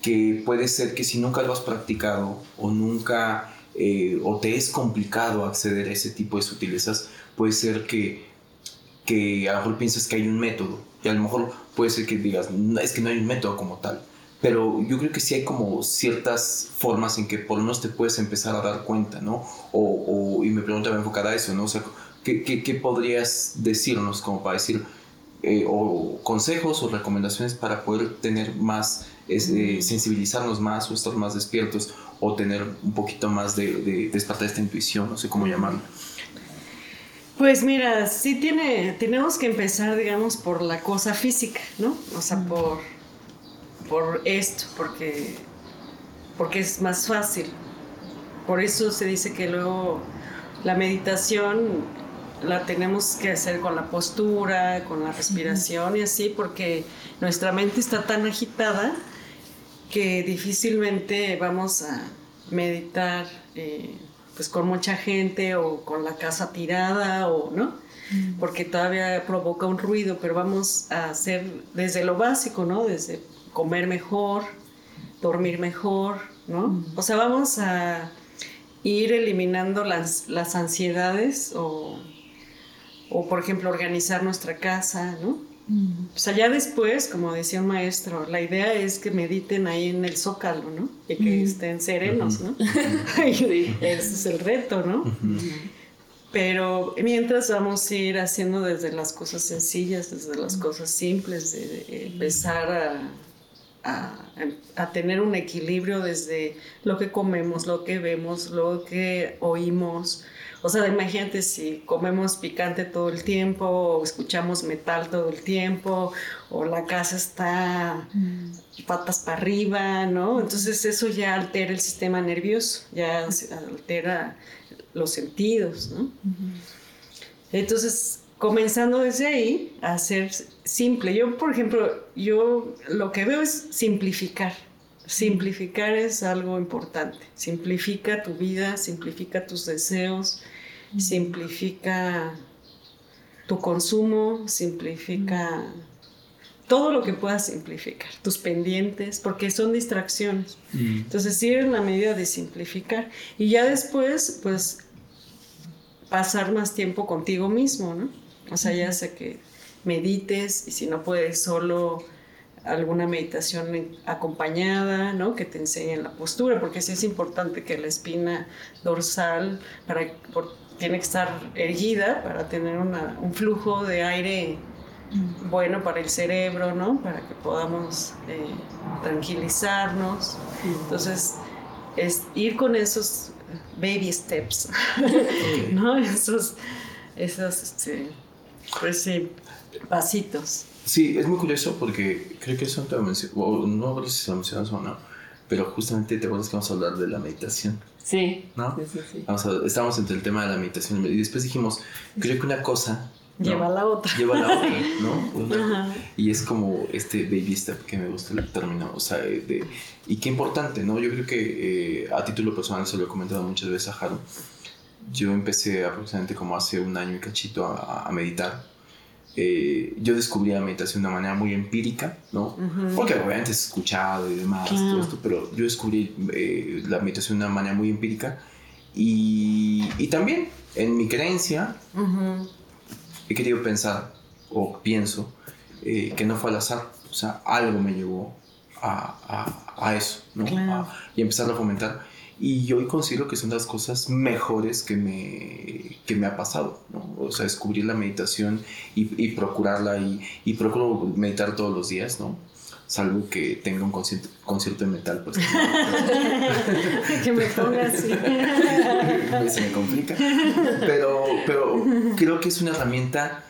que puede ser que si nunca lo has practicado o nunca, eh, o te es complicado acceder a ese tipo de sutilezas, puede ser que que a lo mejor piensas que hay un método y a lo mejor puede ser que digas, es que no hay un método como tal. Pero yo creo que sí hay como ciertas formas en que por lo menos te puedes empezar a dar cuenta, ¿no? O, y me preguntaba enfocada a eso, ¿no? O sea, ¿qué, qué, podrías decirnos como para decir, eh, o consejos o recomendaciones para poder tener más, eh, sensibilizarnos más o estar más despiertos o tener un poquito más de, de despertar esta intuición, no sé cómo llamarlo? Pues mira, sí tiene, tenemos que empezar, digamos, por la cosa física, ¿no? O sea, por, por esto, porque, porque es más fácil. Por eso se dice que luego la meditación la tenemos que hacer con la postura, con la respiración y así, porque nuestra mente está tan agitada que difícilmente vamos a meditar. Eh, pues con mucha gente o con la casa tirada o no, porque todavía provoca un ruido, pero vamos a hacer desde lo básico, ¿no? Desde comer mejor, dormir mejor, ¿no? O sea, vamos a ir eliminando las, las ansiedades o, o, por ejemplo, organizar nuestra casa, ¿no? Sea, ya después, como decía un maestro, la idea es que mediten ahí en el zócalo, ¿no? Y que estén serenos, ¿no? Ese es el reto, ¿no? Pero mientras vamos a ir haciendo desde las cosas sencillas, desde las cosas simples, de empezar a, a, tener un equilibrio desde lo que comemos, lo que vemos, lo que oímos. O sea, imagínate si comemos picante todo el tiempo, o escuchamos metal todo el tiempo, o la casa está patas para arriba, ¿no? Entonces eso ya altera el sistema nervioso, ya altera los sentidos, ¿no? Entonces, comenzando desde ahí a ser simple. Yo, por ejemplo, yo lo que veo es simplificar. Simplificar es algo importante. Simplifica tu vida, simplifica tus deseos, simplifica tu consumo, simplifica todo lo que puedas simplificar, tus pendientes, porque son distracciones. Entonces, sí en la medida de simplificar. Y ya después, pues, pasar más tiempo contigo mismo, ¿no? O sea, ya sé que medites y si no puedes solo alguna meditación acompañada, ¿no? Que te enseñen la postura, porque sí es importante que la espina dorsal para, tiene que estar erguida para tener un flujo de aire bueno para el cerebro, ¿no? Para que podamos eh, tranquilizarnos. Entonces, es ir con esos baby steps, ¿no? Esos, esos, este, pues sí, pasitos. Sí, es muy curioso porque creo que eso te lo o no sé si lo mencionas o no, pero justamente te acuerdas que vamos a hablar de la meditación. Sí. ¿No? Sí, sí, Vamos a, estábamos entre el tema de la meditación y después dijimos, creo que una cosa Lleva la otra. Lleva la otra, ¿no? Y es como este baby step que me gusta el término, o sea, de, y qué importante, ¿no? Yo creo que eh, a título personal se lo he comentado muchas veces a Jaro. Yo empecé aproximadamente como hace un año y cachito a, meditar. Eh, yo descubrí la meditación de una manera muy empírica, ¿no? Porque obviamente he escuchado y demás, todo esto, pero yo descubrí eh, la meditación de una manera muy empírica y, y también en mi creencia he querido pensar, o pienso, eh, que no fue al azar. O sea, algo me llevó a, a, eso, ¿no? y empezar a fomentar. Y yo hoy considero que son las cosas mejores que me, que me ha pasado, ¿no? O sea, descubrir la meditación y, y procurarla y, y, procuro meditar todos los días, ¿no? Salvo que tenga un concierto, concierto de metal, pues. que me ponga así. Se me complica. Pero, pero creo que es una herramienta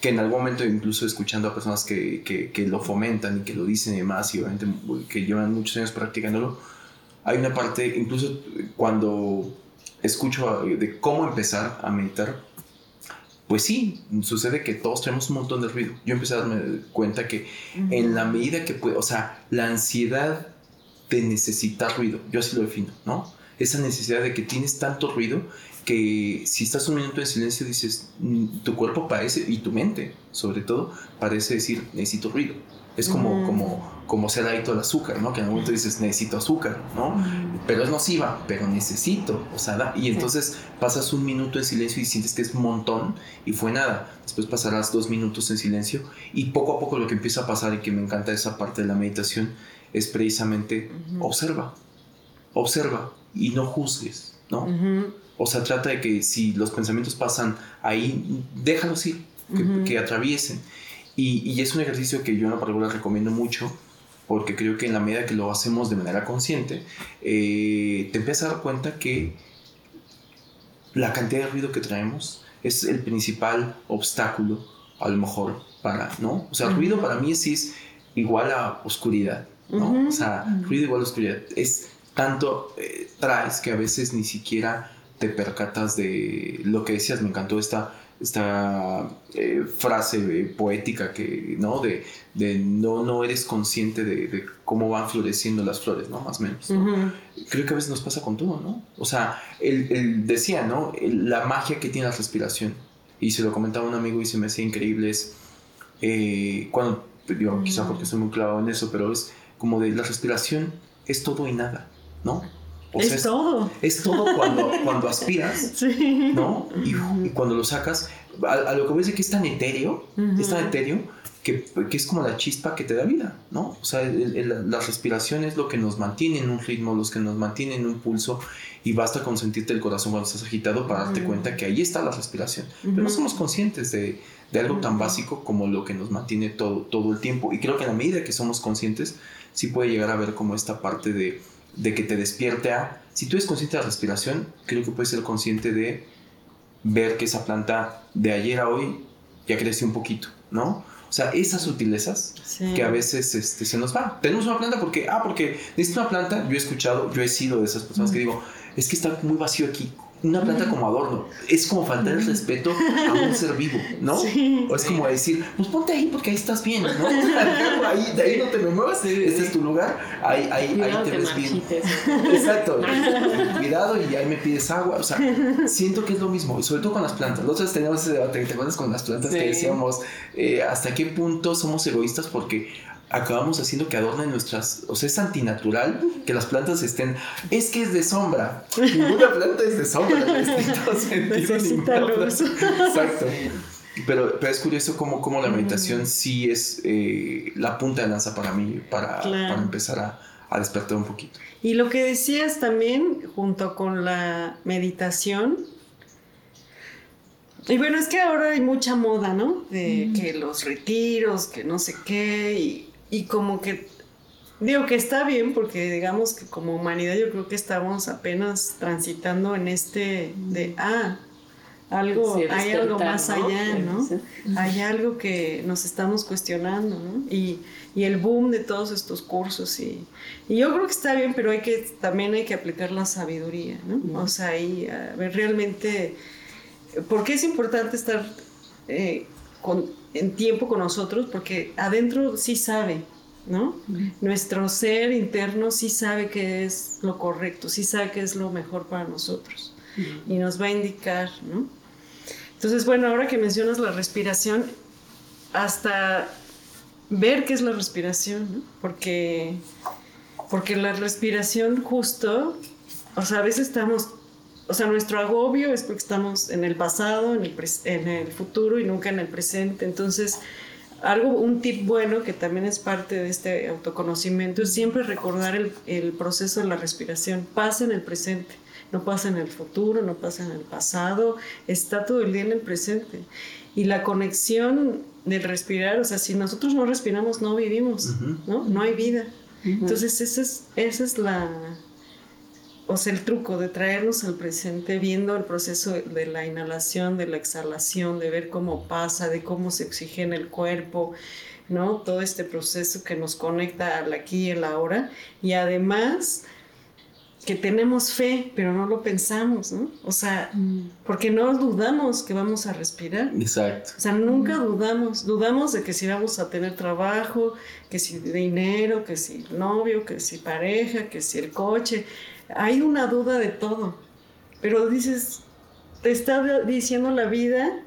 que en algún momento, incluso escuchando a personas que, que, que, lo fomentan y que lo dicen y demás, y obviamente que llevan muchos años practicándolo, hay una parte, incluso cuando escucho de cómo empezar a meditar, pues sí, sucede que todos tenemos un montón de ruido. Yo empecé a darme cuenta que en la medida que puedo, o sea, la ansiedad de necesitar ruido, yo así lo defino, ¿no? Esa necesidad de que tienes tanto ruido que si estás un minuto en silencio dices, mm, tu cuerpo parece, y tu mente sobre todo, parece decir, necesito ruido. Es como, como, como ser adicto al azúcar, ¿no? Que en algún momento dices, necesito azúcar, ¿no? Pero es nociva, pero necesito, o sea, y entonces pasas un minuto en silencio y sientes que es un montón y fue nada. Después pasarás dos minutos en silencio y poco a poco lo que empieza a pasar y que me encanta esa parte de la meditación es precisamente observa, observa y no juzgues, ¿no? O sea, trata de que si los pensamientos pasan ahí, déjalos ir, que, que atraviesen y, es un ejercicio que yo en lo particular recomiendo mucho porque creo que en la medida que lo hacemos de manera consciente, eh, te empiezas a dar cuenta que la cantidad de ruido que traemos es el principal obstáculo, a lo mejor, para, ¿no? O sea, ruido para mí sí es igual a oscuridad, ¿no? O sea, ruido igual a oscuridad. Es tanto eh, traes que a veces ni siquiera te percatas de lo que decías, me encantó esta esta eh, frase poética que, ¿no? De, de, no, no eres consciente de, cómo van floreciendo las flores, ¿no? Más o menos. Creo que a veces nos pasa con todo, ¿no? O sea, él, decía, ¿no? la magia que tiene la respiración. Y se lo comentaba un amigo y se me hacía increíble es, eh, cuando, digo, quizá porque soy muy clavado en eso, pero es como de la respiración es todo y nada, ¿no? Es, todo. Es todo cuando, cuando aspiras, ¿no? Y, cuando lo sacas, a, lo que ves es que es tan etéreo, es tan etéreo que, que, es como la chispa que te da vida, ¿no? O sea, la respiración es lo que nos mantiene en un ritmo, los que nos mantiene en un pulso y basta con sentirte el corazón cuando estás agitado para darte cuenta que ahí está la respiración. Pero no somos conscientes de, de algo tan básico como lo que nos mantiene todo, todo el tiempo. Y creo que a la medida que somos conscientes, sí puede llegar a ver como esta parte de, de que te despierte a... Si tú eres consciente de la respiración, creo que puedes ser consciente de ver que esa planta de ayer a hoy ya creció un poquito, ¿no? O sea, esas sutilezas que a veces este, se nos van. Tenemos una planta porque, ah, porque necesito una planta. Yo he escuchado, yo he sido de esas personas que digo, es que está muy vacío aquí una planta como adorno. Es como faltar el respeto a un ser vivo, ¿no? o es como decir, pues ponte ahí porque ahí estás bien, ¿no? ahí, de ahí no te me muevas, este es tu lugar, ahí, ahí, ahí te, ves bien. Exacto. Cuidado y ahí me pides agua. O sea, siento que es lo mismo, y sobre todo con las plantas. Nosotros teníamos ese debate, ¿te acuerdas con las plantas que decíamos eh, hasta qué punto somos egoístas? Porque acabamos haciendo que adornen nuestras, o sea, es antinatural que las plantas estén, es que es de sombra, ninguna planta es de sombra, Necesita luz. Exacto. Pero, pero, es curioso cómo, cómo la meditación sí es eh, la punta de lanza para mí, para, para empezar a, a, despertar un poquito. Y lo que decías también, junto con la meditación, y bueno, es que ahora hay mucha moda, ¿no? De que los retiros, que no sé qué, y, y como que digo que está bien porque digamos que como humanidad yo creo que estamos apenas transitando en este de ah algo hay algo más allá no hay algo que nos estamos cuestionando ¿no? y, y, el boom de todos estos cursos y, y, yo creo que está bien pero hay que también hay que aplicar la sabiduría no o sea y a ver realmente por qué es importante estar eh, con en tiempo con nosotros porque adentro sí sabe, ¿no? Nuestro ser interno sí sabe que es lo correcto, sí sabe que es lo mejor para nosotros y nos va a indicar, ¿no? Entonces, bueno, ahora que mencionas la respiración, hasta ver qué es la respiración, ¿no? Porque, porque la respiración justo, o sea, a veces estamos o sea, nuestro agobio es porque estamos en el pasado, en el, en el futuro y nunca en el presente. Entonces, algo, un tip bueno que también es parte de este autoconocimiento es siempre recordar el, el, proceso de la respiración. Pasa en el presente, no pasa en el futuro, no pasa en el pasado, está todo el día en el presente. Y la conexión del respirar, o sea, si nosotros no respiramos, no vivimos, ¿no? No hay vida. Entonces, esa es, esa es la, o sea, el truco de traernos al presente viendo el proceso de la inhalación, de la exhalación, de ver cómo pasa, de cómo se oxigena el cuerpo, ¿no? Todo este proceso que nos conecta al aquí y el ahora. Y además que tenemos fe, pero no lo pensamos, ¿no? O sea, mm. porque no dudamos que vamos a respirar. Exacto. O sea, nunca dudamos. Dudamos de que si vamos a tener trabajo, que si dinero, que si novio, que si pareja, que si el coche hay una duda de todo, pero dices, te está diciendo la vida,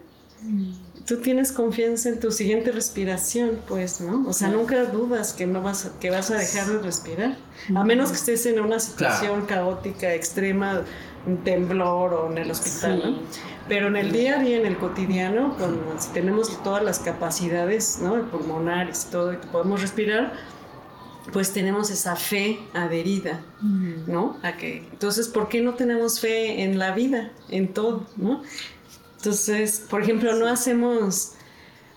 tú tienes confianza en tu siguiente respiración, pues, ¿no? O sea, nunca dudas que no vas a, que vas a dejar de respirar, a menos que estés en una situación caótica, extrema, un temblor o en el hospital, ¿no? Pero en el día a día, en el cotidiano, si tenemos todas las capacidades, ¿no? Pulmonares y todo, y que podemos respirar, pues tenemos esa fe adherida, ¿no? A que, entonces, ¿por qué no tenemos fe en la vida, en todo, ¿no? Entonces, por ejemplo, no hacemos,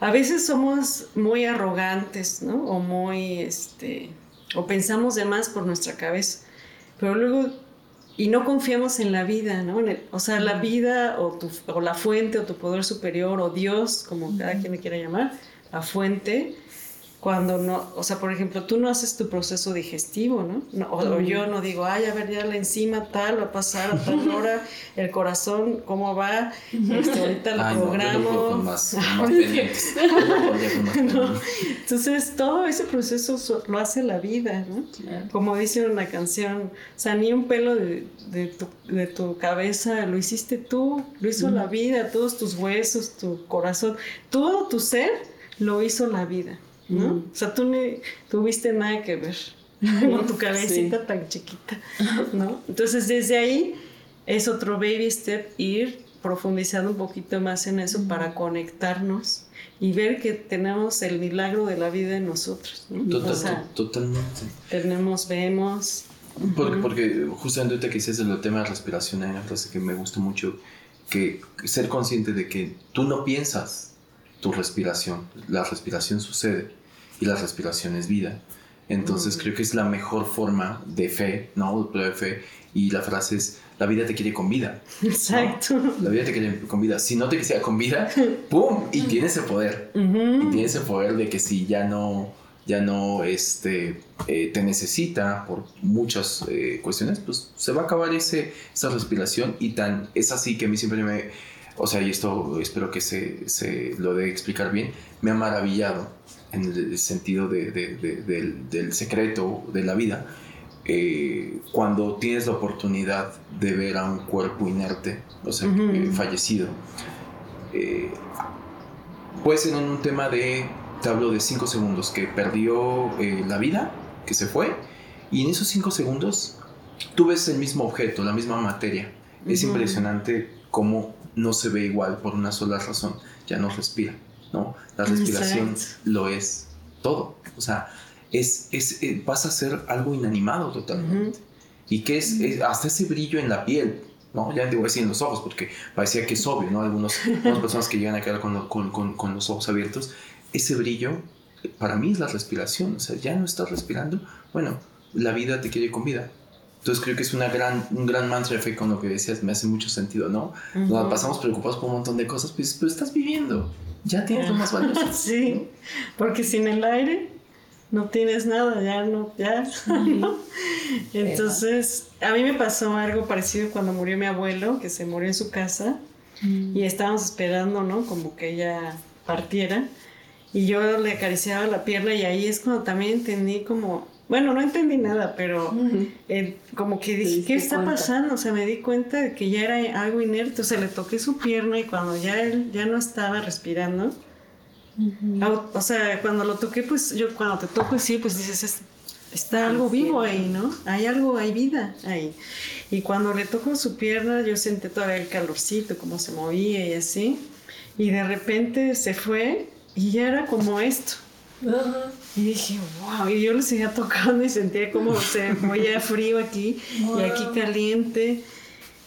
a veces somos muy arrogantes, ¿no? O muy, este, o pensamos de más por nuestra cabeza, pero luego, y no confiamos en la vida, ¿no? o sea, la vida o, tu, o la fuente o tu poder superior o Dios, como cada quien le quiera llamar, la fuente, cuando no, o sea, por ejemplo, tú no haces tu proceso digestivo, ¿no? o, yo no digo, ay, a ver, ya la enzima tal va a pasar a tal hora, el corazón, ¿cómo va? Este, ahorita lo programo. Entonces, todo ese proceso lo hace la vida, ¿no? Como dice una canción, o sea, ni un pelo de, de, tu, de tu, cabeza lo hiciste tú, lo hizo la vida, todos tus huesos, tu corazón, todo tu ser lo hizo la vida. ¿No? O sea, tú ni tuviste nada que ver con tu cabecita tan chiquita, ¿no? Entonces, desde ahí es otro baby step ir profundizado un poquito más en eso para conectarnos y ver que tenemos el milagro de la vida en nosotros. totalmente. Tenemos, vemos. Porque, porque justamente que dices el tema de respiración, hay una frase que me gusta mucho, que ser consciente de que tú no piensas tu respiración, la respiración sucede y la respiración es vida. Entonces creo que es la mejor forma de fe, ¿no? De fe. Y la frase es, la vida te quiere con vida. Exacto. La vida te quiere con vida. Si no te quisiera con vida, ¡pum! Y tienes el poder. Y tienes el poder de que si ya no, ya no este, eh, te necesita por muchas eh, cuestiones, pues se va a acabar ese, esa respiración. Y tan, es así que a mí siempre me... O sea, y esto espero que se, se lo dé explicar bien, me ha maravillado en el sentido de, del, del secreto de la vida eh, cuando tienes la oportunidad de ver a un cuerpo inerte, o sea, eh, fallecido, eh, puede ser en un tema de, te hablo de 5 segundos, que perdió la vida, que se fue, y en esos 5 segundos tú ves el mismo objeto, la misma materia. Es impresionante cómo no se ve igual por una sola razón, ya no respira, ¿no? La respiración lo es todo. O sea, es, es, eh, pasa a ser algo inanimado totalmente. Y que es, hasta ese brillo en la piel, ¿no? Ya te voy a decir en los ojos, porque parecía que es obvio, ¿no? Algunos, algunas personas que llegan a quedar con, con, con, con, los ojos abiertos, ese brillo, para mí es la respiración, o sea, ya no estás respirando, bueno, la vida te quiere con vida. Entonces creo que es una gran, un gran mantra de fe con lo que decías, me hace mucho sentido, ¿no? Nos pasamos preocupados por un montón de cosas, pues, pues estás viviendo, ya tienes lo más valioso. sí, porque sin el aire no tienes nada, ya no, ya, ¿no? Entonces, a mí me pasó algo parecido cuando murió mi abuelo, que se murió en su casa mm. y estábamos esperando, ¿no? Como que ella partiera y yo le acariciaba la pierna y ahí es cuando también entendí como, bueno, no entendí nada, pero como que dije, ¿qué está pasando? O sea, me di cuenta de que ya era algo inerte, o sea, le toqué su pierna y cuando ya él ya no estaba respirando, o sea, cuando lo toqué, pues yo cuando te toco sí, pues dices, está algo vivo ahí, ¿no? Hay algo, hay vida ahí. Y cuando le toco su pierna, yo sentí todavía el calorcito, cómo se movía y así. Y de repente se fue y ya era como esto. Y dije, wow, y yo le seguía tocando y sentía como se movía frío aquí y aquí caliente.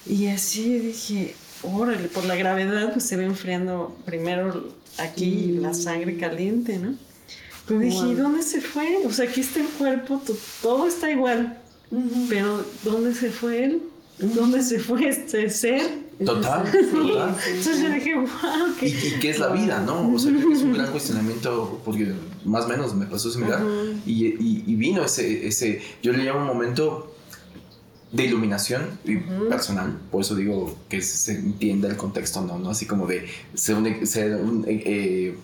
Y así dije, órale, por la gravedad pues se va enfriando primero aquí la sangre caliente, ¿no? Dije, ¿y dónde se fue? O sea, aquí está el cuerpo, todo está igual, pero ¿dónde se fue él? ¿Dónde se fue este ser? Total, total. Entonces yo dije, wow. ¿qué? ¿Y, qué es la vida, no? O sea, es un gran cuestionamiento, porque más o menos me pasó similar. y, y, y, vino ese, ese, yo le llamo un momento de iluminación personal, por eso digo que se entienda el contexto, no, no así como de ser un, eh, eh,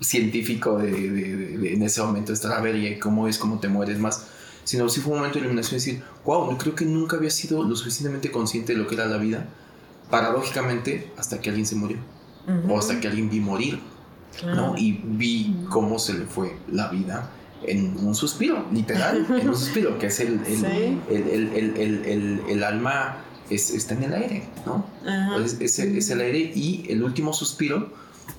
científico de, en ese momento estar a ver y cómo es, cómo te mueres más, sino sí fue un momento de iluminación y decir, wow, creo que nunca había sido lo suficientemente consciente de lo que era la vida, paradójicamente, hasta que alguien se murió, o hasta que alguien vi morir, ¿no? Y vi cómo se le fue la vida en un suspiro, literal, en un suspiro, que es el, el, el, alma es, está en el aire, ¿no? Es, es, el aire y el último suspiro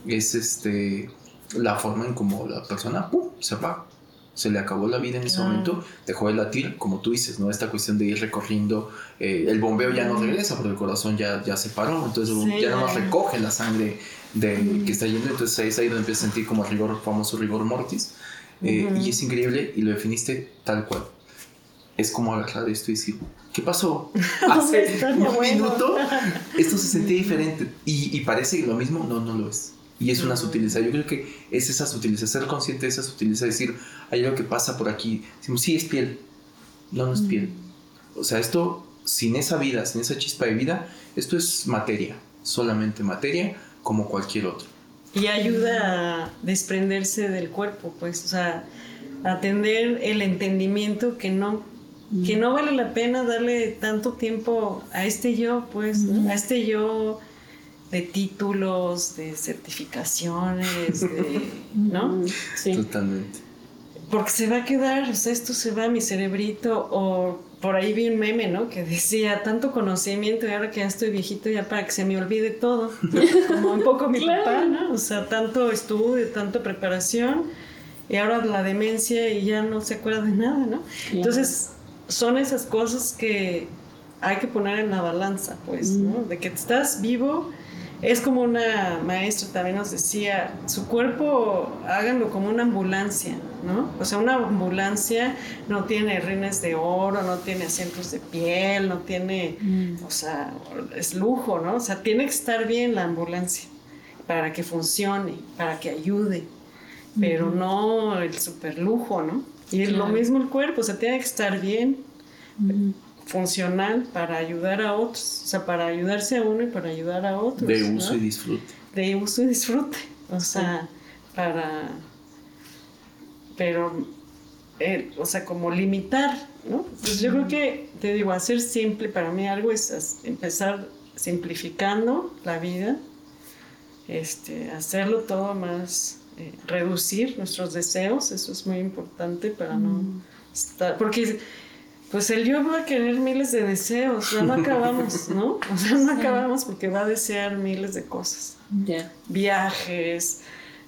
es este la forma en como la persona se va. Se le acabó la vida en ese momento, dejó de latir, como tú dices, ¿no? Esta cuestión de ir recorriendo, eh, el bombeo ya no regresa porque el corazón ya, ya se paró, entonces ya no más recoge la sangre de, que está yendo, entonces ahí es ahí donde empieza a sentir como el rigor, famoso rigor mortis eh, y es increíble y lo definiste tal cual. Es como agarrar esto y decir, ¿qué pasó? Hace un minuto esto se sentía diferente y, y parece lo mismo, no, no lo es. Y es una sutileza. Yo creo que es esa sutileza, ser consciente de esa sutileza, decir, hay algo que pasa por aquí. Decimos, sí, es piel. No, no es piel. O sea, esto, sin esa vida, sin esa chispa de vida, esto es materia, solamente materia como cualquier otro. Y ayuda a desprenderse del cuerpo, pues, o sea, atender el entendimiento que no, que no vale la pena darle tanto tiempo a este yo, pues, a este yo de títulos, de certificaciones, de, ¿no? Sí. Totalmente. Porque se va a quedar, o sea, esto se va a mi cerebrito, o por ahí vi un meme, ¿no? Que decía, tanto conocimiento y ahora que ya estoy viejito ya para que se me olvide todo. Como un poco mi papá, ¿no? O sea, tanto estudio, tanta preparación y ahora la demencia y ya no se acuerda de nada, ¿no? Entonces, son esas cosas que hay que poner en la balanza, pues, ¿no? De que estás vivo es como una maestra también nos decía, su cuerpo háganlo como una ambulancia, ¿no? O sea, una ambulancia no tiene rines de oro, no tiene asientos de piel, no tiene, mm. o sea, es lujo, ¿no? O sea, tiene que estar bien la ambulancia para que funcione, para que ayude, pero no el super lujo, ¿no? Y es lo mismo el cuerpo, o sea, tiene que estar bien funcional para ayudar a otros, o sea, para ayudarse a uno y para ayudar a otros. De uso y disfrute. De uso y disfrute, o sea, para, pero, eh, o sea, como limitar, ¿no? Pues yo creo que, te digo, hacer simple, para mí algo es empezar simplificando la vida, este, hacerlo todo más, eh, reducir nuestros deseos, eso es muy importante para no estar, porque pues el yo va a querer miles de deseos, ya no acabamos, ¿no? O sea, no acabamos porque va a desear miles de cosas. Viajes,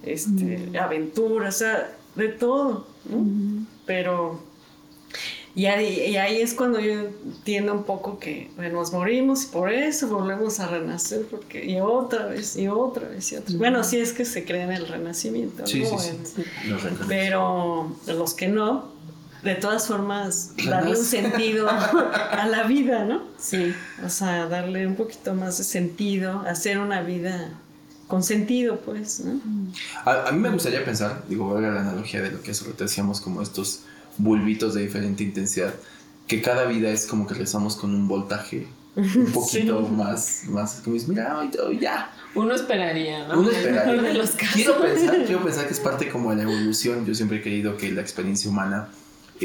este, mm. aventuras, o sea, de todo, ¿no? Mm. Pero, y ahí, ahí, es cuando yo entiendo un poco que nos morimos y por eso volvemos a renacer, porque, y otra vez, y otra vez, y otra vez. Bueno, sí es que se cree en el renacimiento, sí, Sí, sí. Pero los que no, de todas formas darle un sentido a la vida, ¿no? Sí. O sea, darle un poquito más de sentido, hacer una vida con sentido, pues, ¿no? A, mí me gustaría pensar, digo, valga la analogía de lo que hace decíamos, como estos bulbitos de diferente intensidad, que cada vida es como que rezamos con un voltaje un poquito más, más, como dices, mira, ya. Uno esperaría, ¿no? Uno esperaría. quiero, pensar, quiero pensar que es parte como de la evolución. Yo siempre he creído que la experiencia humana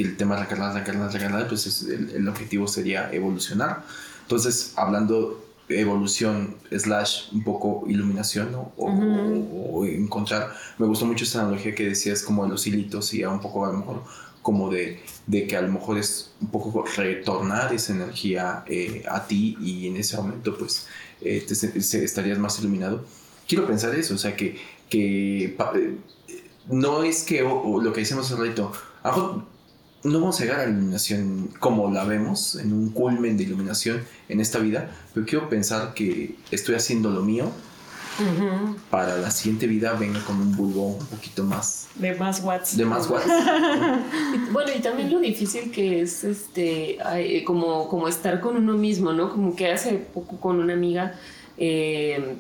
el tema de recargar, recargar, recargar, pues el, el, objetivo sería evolucionar. Entonces, hablando de evolución slash un poco iluminación o, encontrar, me gustó mucho esta analogía que decías como de los hilitos y a un poco a lo mejor como de, de, que a lo mejor es un poco retornar esa energía eh, a ti y en ese momento pues eh, estarías más iluminado. Quiero pensar eso, o sea que, que eh, no es que lo que decimos hace rato, no vamos a llegar a la iluminación como la vemos, en un culmen de iluminación en esta vida, pero quiero pensar que estoy haciendo lo mío para la siguiente vida venga con un bulbo un poquito más... De más watts. De más watts. bueno, y también lo difícil que es este como, como estar con uno mismo, ¿no? Como que hace poco con una amiga, eh,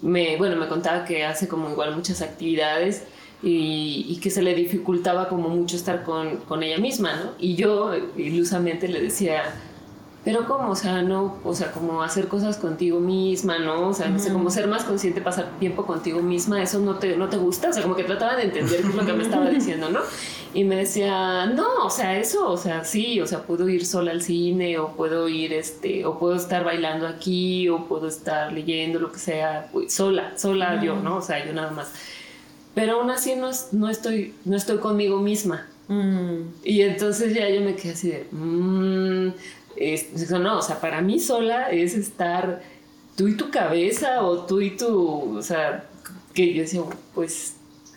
me, bueno, me contaba que hace como igual muchas actividades y, que se le dificultaba como mucho estar con, con, ella misma, ¿no? Y yo ilusamente le decía, pero ¿cómo? O sea, no, o sea, como hacer cosas contigo misma, ¿no? O sea, no sé, como ser más consciente, pasar tiempo contigo misma, eso no te, no te gusta, o sea, como que trataba de entender lo que me estaba diciendo, ¿no? Y me decía, no, o sea, eso, o sea, sí, o sea, puedo ir sola al cine, o puedo ir, este, o puedo estar bailando aquí, o puedo estar leyendo, lo que sea, sola, sola yo, ¿no? O sea, yo nada más pero aún así no, no, estoy, no estoy conmigo misma. Mm. Y entonces ya yo me quedé así de, mmm, no, o sea, para mí sola es estar tú y tu cabeza o tú y tu, o sea, que yo decía, pues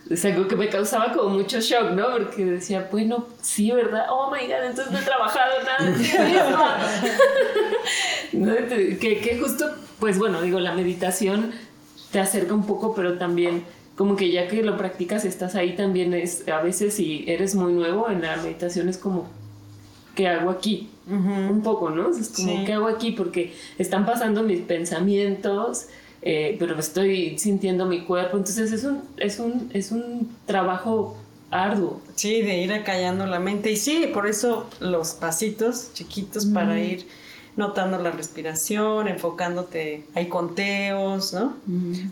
es algo que me causaba como mucho shock, ¿no? Porque decía, bueno, sí, ¿verdad? Oh my god, entonces no he trabajado nada que, que justo, pues bueno, digo, la meditación te acerca un poco, pero también como que ya que lo practicas estás ahí también es a veces si eres muy nuevo en la meditación es como ¿qué hago aquí? Un poco, ¿no? Es como ¿qué hago aquí? Porque están pasando mis pensamientos, eh, pero estoy sintiendo mi cuerpo, entonces es un, es un, es un trabajo arduo. Sí, de ir acallando la mente y sí, por eso los pasitos chiquitos para ir notando la respiración, enfocándote, hay conteos, ¿no?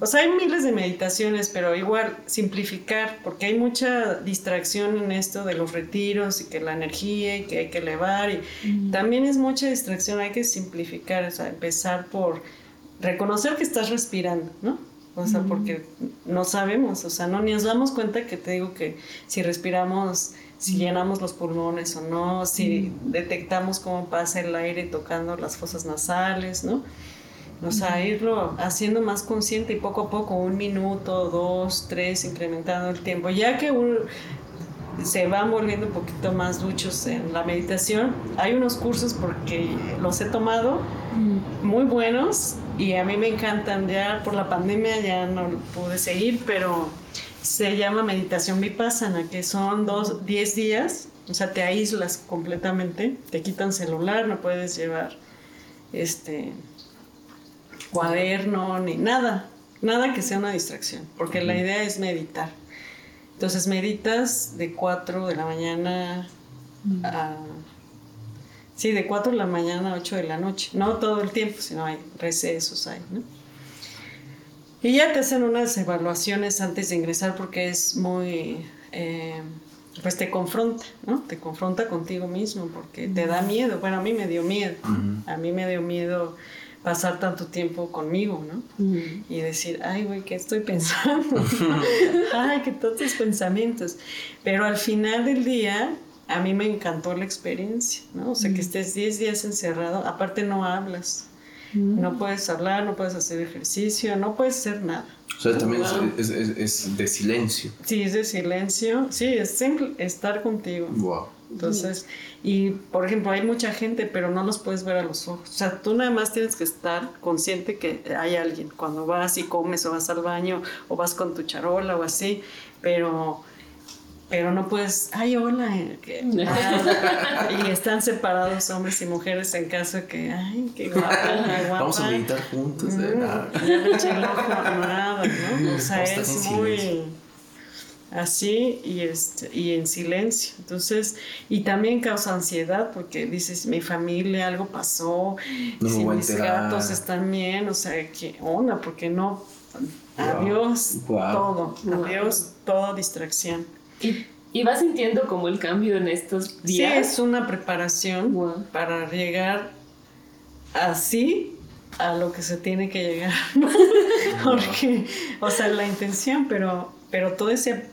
O sea, hay miles de meditaciones, pero igual simplificar, porque hay mucha distracción en esto de los retiros y que la energía y que hay que elevar y también es mucha distracción, hay que simplificar, o sea, empezar por reconocer que estás respirando, ¿no? o sea, porque no sabemos, o sea, no ni nos damos cuenta que te digo que si respiramos, si llenamos los pulmones o no, si detectamos cómo pasa el aire tocando las fosas nasales, ¿no? O sea, irlo haciendo más consciente y poco a poco, un minuto, dos, tres, incrementando el tiempo. Ya que se van volviendo un poquito más duchos en la meditación, hay unos cursos porque los he tomado muy buenos y a mí me encantan. Ya por la pandemia ya no pude seguir, pero se llama meditación vipassana, que son dos, diez días, o sea, te aíslas completamente, te quitan celular, no puedes llevar este cuaderno ni nada, nada que sea una distracción, porque la idea es meditar. Entonces meditas de 4 de la mañana a... Sí, de 4 de la mañana a 8 de la noche. No todo el tiempo, sino hay recesos ahí, ¿no? Y ya te hacen unas evaluaciones antes de ingresar porque es muy... Eh, pues te confronta, ¿no? Te confronta contigo mismo porque te da miedo. Bueno, a mí me dio miedo. A mí me dio miedo pasar tanto tiempo conmigo, ¿no? Y decir, ay, güey, ¿qué estoy pensando? ay, que todos tus pensamientos. Pero al final del día, a mí me encantó la experiencia, ¿no? O sea, que estés 10 días encerrado, aparte no hablas. No puedes hablar, no puedes hacer ejercicio, no puedes hacer nada. O sea, también es, es, es, de silencio. Sí, es de silencio. Sí, es simple estar contigo. Wow. Entonces, y por ejemplo, hay mucha gente, pero no los puedes ver a los ojos. O sea, tú nada más tienes que estar consciente que hay alguien cuando vas y comes o vas al baño o vas con tu charola o así, pero pero no puedes, ay, hola, y están separados hombres y mujeres en caso que, ay, qué guapa, guapa. Vamos a meditar juntos. Mm, nada. Ya eché el ojo nada, ¿no? O sea, es muy así y, este, y en silencio. Entonces, y también causa ansiedad porque dices, mi familia, algo pasó, si mis gatos están bien, o sea, ¿qué onda? Porque no, adiós todo, adiós toda distracción. ¿Y, ¿Y, vas sintiendo como el cambio en estos días? Sí, es una preparación para llegar así a lo que se tiene que llegar. Porque, o sea, la intención, pero, pero todo ese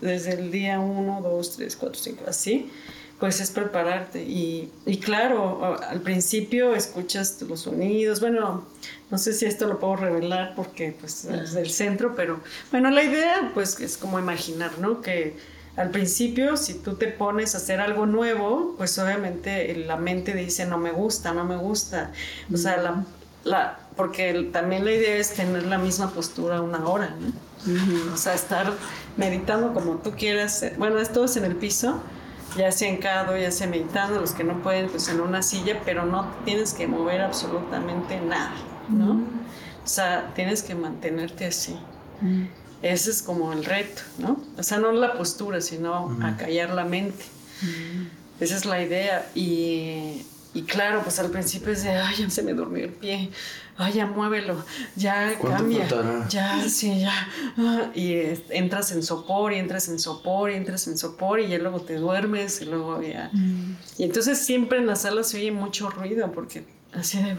desde el día 1, 2, 3, 4, 5, así, pues es prepararte. Y, y, claro, al principio escuchas los sonidos, bueno, no sé si esto lo puedo revelar porque pues es del centro, pero bueno, la idea pues es como imaginar, ¿no? Que al principio, si tú te pones a hacer algo nuevo, pues obviamente la mente dice no me gusta, no me gusta. O sea, la, la, porque también la idea es tener la misma postura una hora, ¿no? O sea, estar meditando como tú quieras. Bueno, esto es en el piso, ya sea encado, ya sea meditando, los que no pueden, pues en una silla, pero no tienes que mover absolutamente nada, ¿no? O sea, tienes que mantenerte así. Ese es como el reto, ¿no? O sea, no la postura, sino acallar la mente. Esa es la idea. Y, y, claro, pues al principio es de, ay, ya se me durmió el pie ay, ya muévelo, ya cambia, ya, sí, ya. Ah, y entras en sopor, y entras en sopor, y entras en sopor, y ya luego te duermes, y luego ya. Mm. Y entonces siempre en la sala se oye mucho ruido, porque así de.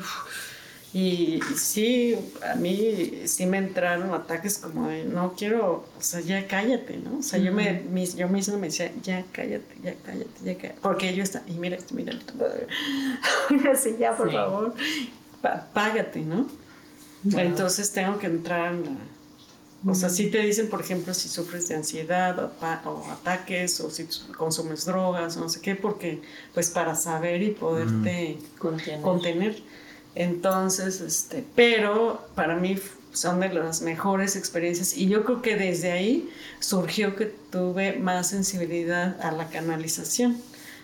Y sí, a mí sí me entraron ataques como de, no quiero, o sea, ya cállate, ¿no? O sea, yo, me, yo misma me decía, ya cállate, ya cállate, ya cállate. Porque ellos están, y mira, mira, así, ya, por favor págate, ¿no? Entonces tengo que entrar en la... O sea, si te dicen, por ejemplo, si sufres de ansiedad o, ataques o si consumes drogas o no sé qué, porque pues para saber y poderte contener. Entonces, este, pero para mí son de las mejores experiencias y yo creo que desde ahí surgió que tuve más sensibilidad a la canalización,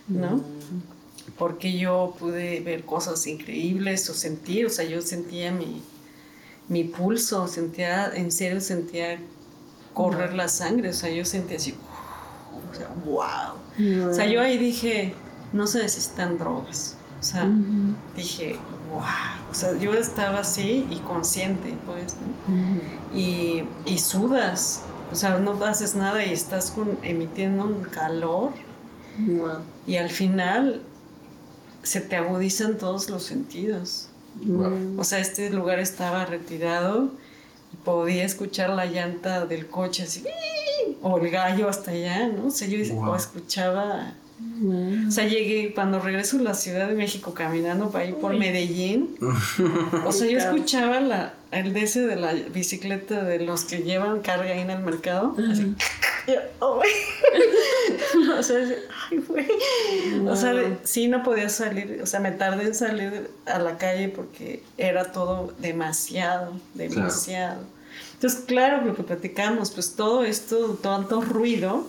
¿no? porque yo pude ver cosas increíbles o sentir, o sea, yo sentía mi, mi pulso, sentía, en serio sentía correr la sangre, o sea, yo sentía así, o sea, wow. O sea, yo ahí dije, no se necesitan drogas, o sea, dije, wow, o sea, yo estaba así y consciente, pues, y, y, sudas, o sea, no haces nada y estás con, emitiendo un calor. Y al final se te agudizan todos los sentidos. O sea, este lugar estaba retirado podía escuchar la llanta del coche así, o el gallo hasta allá, ¿no? O sea, yo Wow. escuchaba o sea, llegué cuando regreso a la Ciudad de México caminando para ir por Uy. Medellín. O sea, yo escuchaba la, el ese de la bicicleta de los que llevan carga ahí en el mercado. Así. Yo, "Oh, güey". o sea, así, ay, güey. O sea, de- sí no podía salir. O sea, me tardé en salir a la calle porque era todo demasiado, demasiado. Entonces, claro, lo que platicamos, pues todo esto, tanto ruido,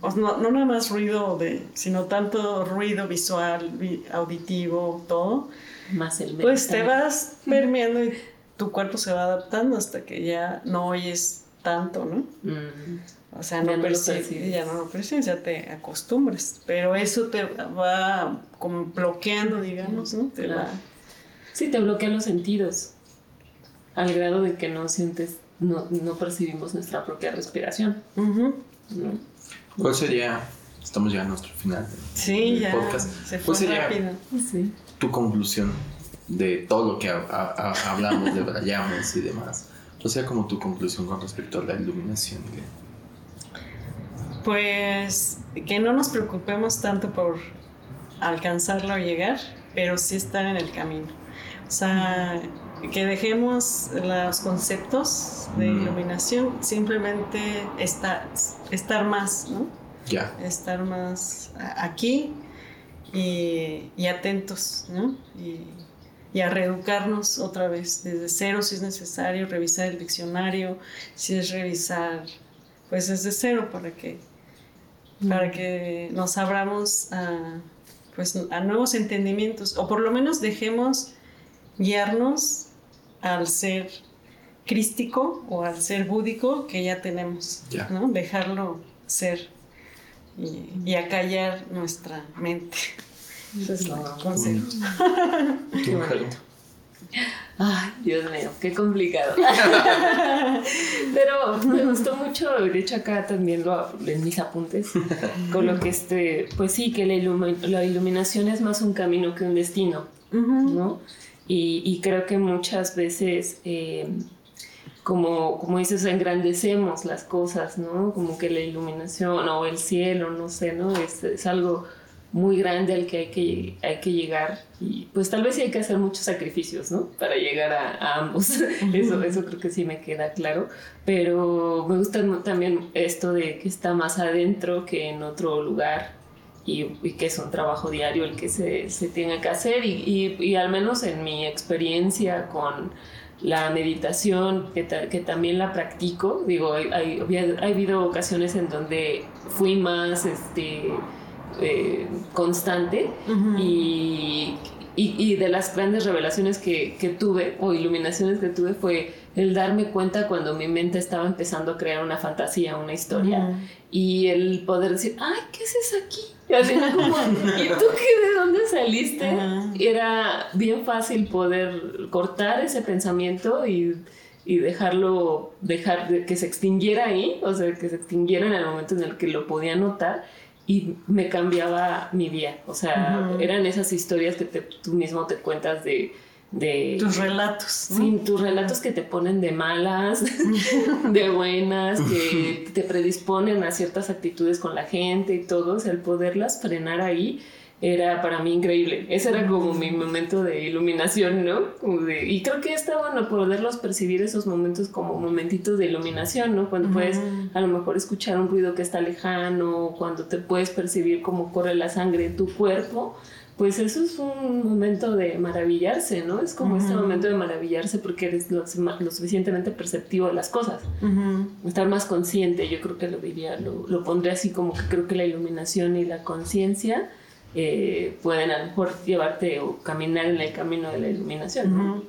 o no, no nada más ruido de, sino tanto ruido visual, vi- auditivo, todo, Más el pues te vas permeando y tu cuerpo se va adaptando hasta que ya no oyes tanto, ¿no? Mm. O sea, no percibes, ya no lo percibes, ya te acostumbras, pero eso te va como bloqueando, digamos, ¿no? Te Claro. va... Sí, te bloquean los sentidos. Al grado de que no sientes, no, no percibimos nuestra propia respiración. Ujú. ¿no? ¿Cuál sería, estamos llegando a nuestro final Sí, del ya, podcast, se fue ¿cuál sería rápido. Sí. tu conclusión de todo lo que ha- ha- ha- hablamos, debrayamos y demás? O sea, como tu conclusión con respecto a la iluminación. Pues que no nos preocupemos tanto por alcanzarlo o llegar, pero sí estar en el camino. O sea, que dejemos los conceptos de Mm. iluminación, simplemente estar, estar más, ¿no? Ya, Estar más aquí y, y atentos, ¿no? Y, y a reeducarnos otra vez desde cero si es necesario, revisar el diccionario, si es revisar, pues desde cero para que para que nos abramos a, pues, a nuevos entendimientos, o por lo menos dejemos guiarnos al ser crístico o al ser búdico que ya tenemos, Ya. ¿no? Dejarlo ser y, y acallar nuestra mente. Ese es Ah, consejo. Qué bonito. Ay, Dios mío, qué complicado. Pero me gustó mucho, de hecho acá también lo en mis apuntes, con lo que este, pues sí, que la, la iluminación es más un camino que un destino. ¿no? Y, y creo que muchas veces, eh, como, como dices, engrandecemos las cosas, ¿no? Como que la iluminación o el cielo, no sé, ¿no? Es, es algo muy grande al que hay, que hay que llegar y pues tal vez sí hay que hacer muchos sacrificios, ¿no? Para llegar a, a ambos. eso, eso creo que sí me queda claro. Pero me gusta también esto de que está más adentro que en otro lugar y, y que es un trabajo diario el que se, se tiene que hacer y, y- y al menos en mi experiencia con la meditación, que, ta- que también la practico, digo, hay, hay, ha habido ocasiones en donde fui más este, eh, constante Ujú. y, y- de las grandes revelaciones que, que tuve o iluminaciones que tuve fue el darme cuenta cuando mi mente estaba empezando a crear una fantasía, una historia Ujú. y el poder decir, ay, ¿qué haces aquí? Y así como, ¿y tú qué de dónde saliste? Ajá. Era bien fácil poder cortar ese pensamiento y, y dejarlo, dejar de- que se extinguiera ahí, o sea, que se extinguiera en el momento en el que lo podía notar y me cambiaba mi día. O sea, eran esas historias que te- tú mismo te cuentas de... de Tus relatos. ¿no? Sí, tus relatos que te ponen de malas, de buenas, que te predisponen a ciertas actitudes con la gente y todo, o sea, el poderlas frenar ahí era para mí increíble. Ese era como mi momento de iluminación, ¿no? De- y creo que está bueno poderlos percibir esos momentos como momentitos de iluminación, ¿no? Cuando puedes a lo mejor escuchar un ruido que está lejano, cuando te puedes percibir cómo corre la sangre en tu cuerpo, pues eso es un momento de maravillarse, ¿no? Es como este Ujú. momento de maravillarse porque eres lo, lo suficientemente perceptivo de las cosas, estar más consciente, yo creo que lo diría, lo, lo pondré así como que creo que la iluminación y la conciencia eh, pueden a lo mejor llevarte o caminar en el camino de la iluminación,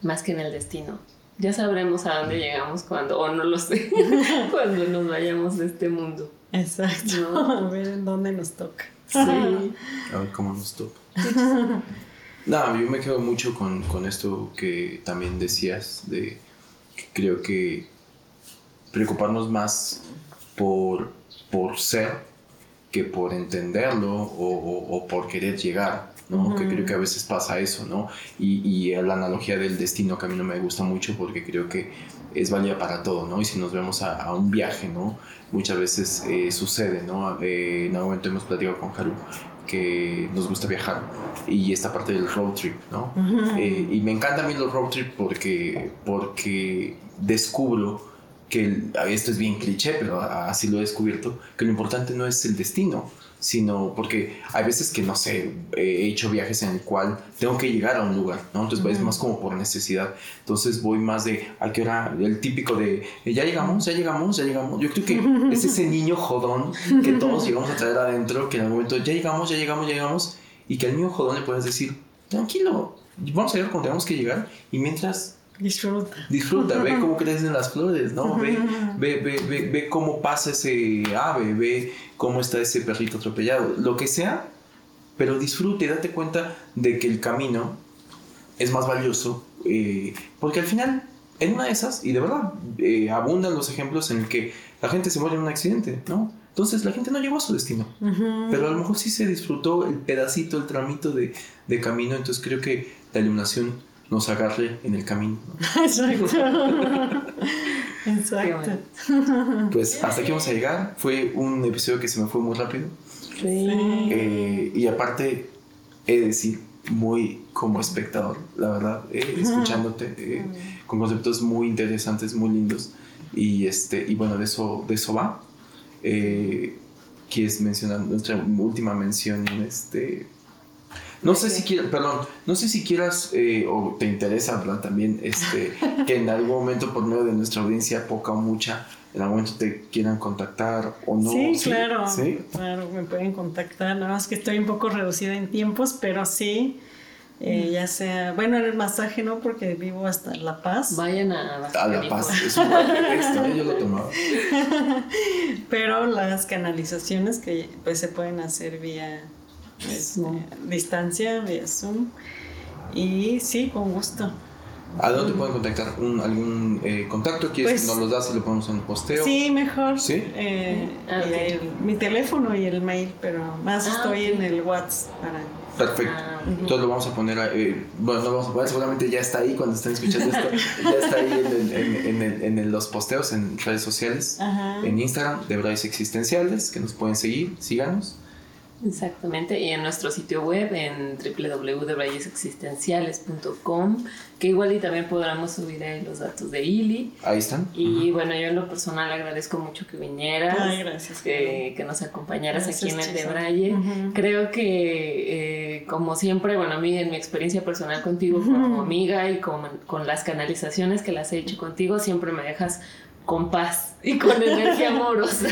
más que en el destino. Ya sabremos a dónde llegamos cuando, o no lo sé, cuando nos vayamos de este mundo. Exacto. No. A ver en dónde nos toca. Sí. a ver cómo nos toca. No, yo me quedo mucho con, con esto que también decías, de que creo que preocuparnos más por, por ser que por entenderlo o, o- o por querer llegar ¿no? Que creo que a veces pasa eso, ¿no? Y, y la analogía del destino que a mí no me gusta mucho porque creo que es válida para todo, ¿no? Y si nos vemos a, un viaje, ¿no? Muchas veces eh, sucede, ¿no? Eh, en algún momento hemos platicado con Haru que nos gusta viajar y esta parte del road trip, ¿no? Eh, y me encanta a mí los road trip porque, porque descubro que esto es bien cliché, pero así lo he descubierto, que lo importante no es el destino, sino porque hay veces que, no sé, he hecho viajes en el cual tengo que llegar a un lugar, ¿no? Entonces es más como por necesidad. Entonces voy más de, ¿a qué hora? El típico de, eh, ya llegamos, ya llegamos, ya llegamos. Yo creo que es ese niño jodón que todos llegamos a traer adentro, que en algún momento ya llegamos, ya llegamos, ya llegamos, y que al niño jodón le puedes decir, tranquilo, vamos a llegar cuando tengamos que llegar, y mientras Disfruta. Disfruta, ve cómo crecen las flores, ¿no? Ve, ve, ve, ve, cómo pasa ese ave, ve cómo está ese perrito atropellado, lo que sea, pero disfrute y date cuenta de que el camino es más valioso, eh, porque al final, en una de esas, y de verdad, eh, abundan los ejemplos en el que la gente se muere en un accidente, ¿no? Entonces la gente no llegó a su destino, pero a lo mejor sí se disfrutó el pedacito, el tramito de, de camino, entonces creo que la iluminación nos agarre en el camino. Exacto. Exacto. Pues hasta aquí vamos a llegar. Fue un episodio que se me fue muy rápido. Sí. Eh, y aparte, he de decir, muy como espectador, la verdad, eh, escuchándote, eh, con conceptos muy interesantes, muy lindos. Y, este, y bueno, de eso, de eso va. ¿Quieres mencionar nuestra última mención? Este, no sé si quieras, perdón, no sé si quieras eh, o te interesa, ¿verdad? También este, que en algún momento por medio de nuestra audiencia, poca o mucha, en algún momento te quieran contactar o no. Sí, claro. ¿Sí? Claro, me pueden contactar. Nada más que estoy un poco reducida en tiempos, pero sí. Eh, ya sea, bueno, en el masaje no, porque vivo hasta La Paz. Vayan a, a La Paz, es un yo lo tomaba. Pero las canalizaciones que pues se pueden hacer vía es distancia vía Zoom. Y sí, con gusto. ¿A dónde te pueden contactar? ¿Algún eh, contacto? ¿Quieres que pues nos los das y lo ponemos en el posteo? Sí, mejor. ¿Sí? Eh, mi teléfono y el mail, pero más ah, estoy en el WhatsApp Perfecto. Ah, Entonces lo vamos a poner, eh, bueno, no vamos a poner, seguramente ya está ahí cuando estén escuchando esto, ya está ahí en, en, en, los posteos en redes sociales, en Instagram, de Bryce Existenciales, que nos pueden seguir, síganos. Exactamente, y en nuestro sitio web en www.debrayesExistenciales.com, que igual y también podremos subir ahí los datos de Ili. Ahí están. Y bueno, yo en lo personal agradezco mucho que vinieras, gracias, que, que, nos acompañaras aquí en el de Braille. Creo que, eh, como siempre, bueno, a mí en mi experiencia personal contigo como amiga y con, con las canalizaciones que las he hecho contigo, siempre me dejas con paz y con energía amorosa.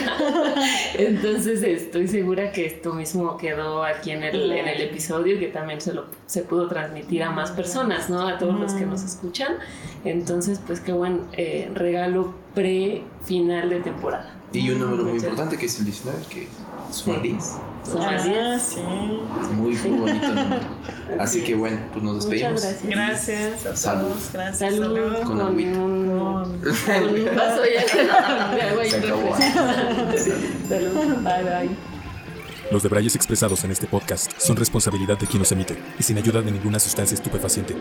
Entonces estoy segura que esto mismo quedó aquí en el, en el episodio, que también se, lo, se pudo transmitir a más personas, ¿no? A todos los que nos escuchan. Entonces, pues qué buen eh, regalo pre-final de temporada. Y un número muy importante que es el 19, que suma 10. Ah, sí. Muy, muy bonito Así que bueno, pues nos despedimos. Muchas gracias. Gracias Salud. Gracias. Salud. Salud. Con, con un, con un vaso ya de agua Se acabó. Salud. Bye, bye. Los debrayes expresados en este podcast son responsabilidad de quien los emite y sin ayuda de ninguna sustancia estupefaciente.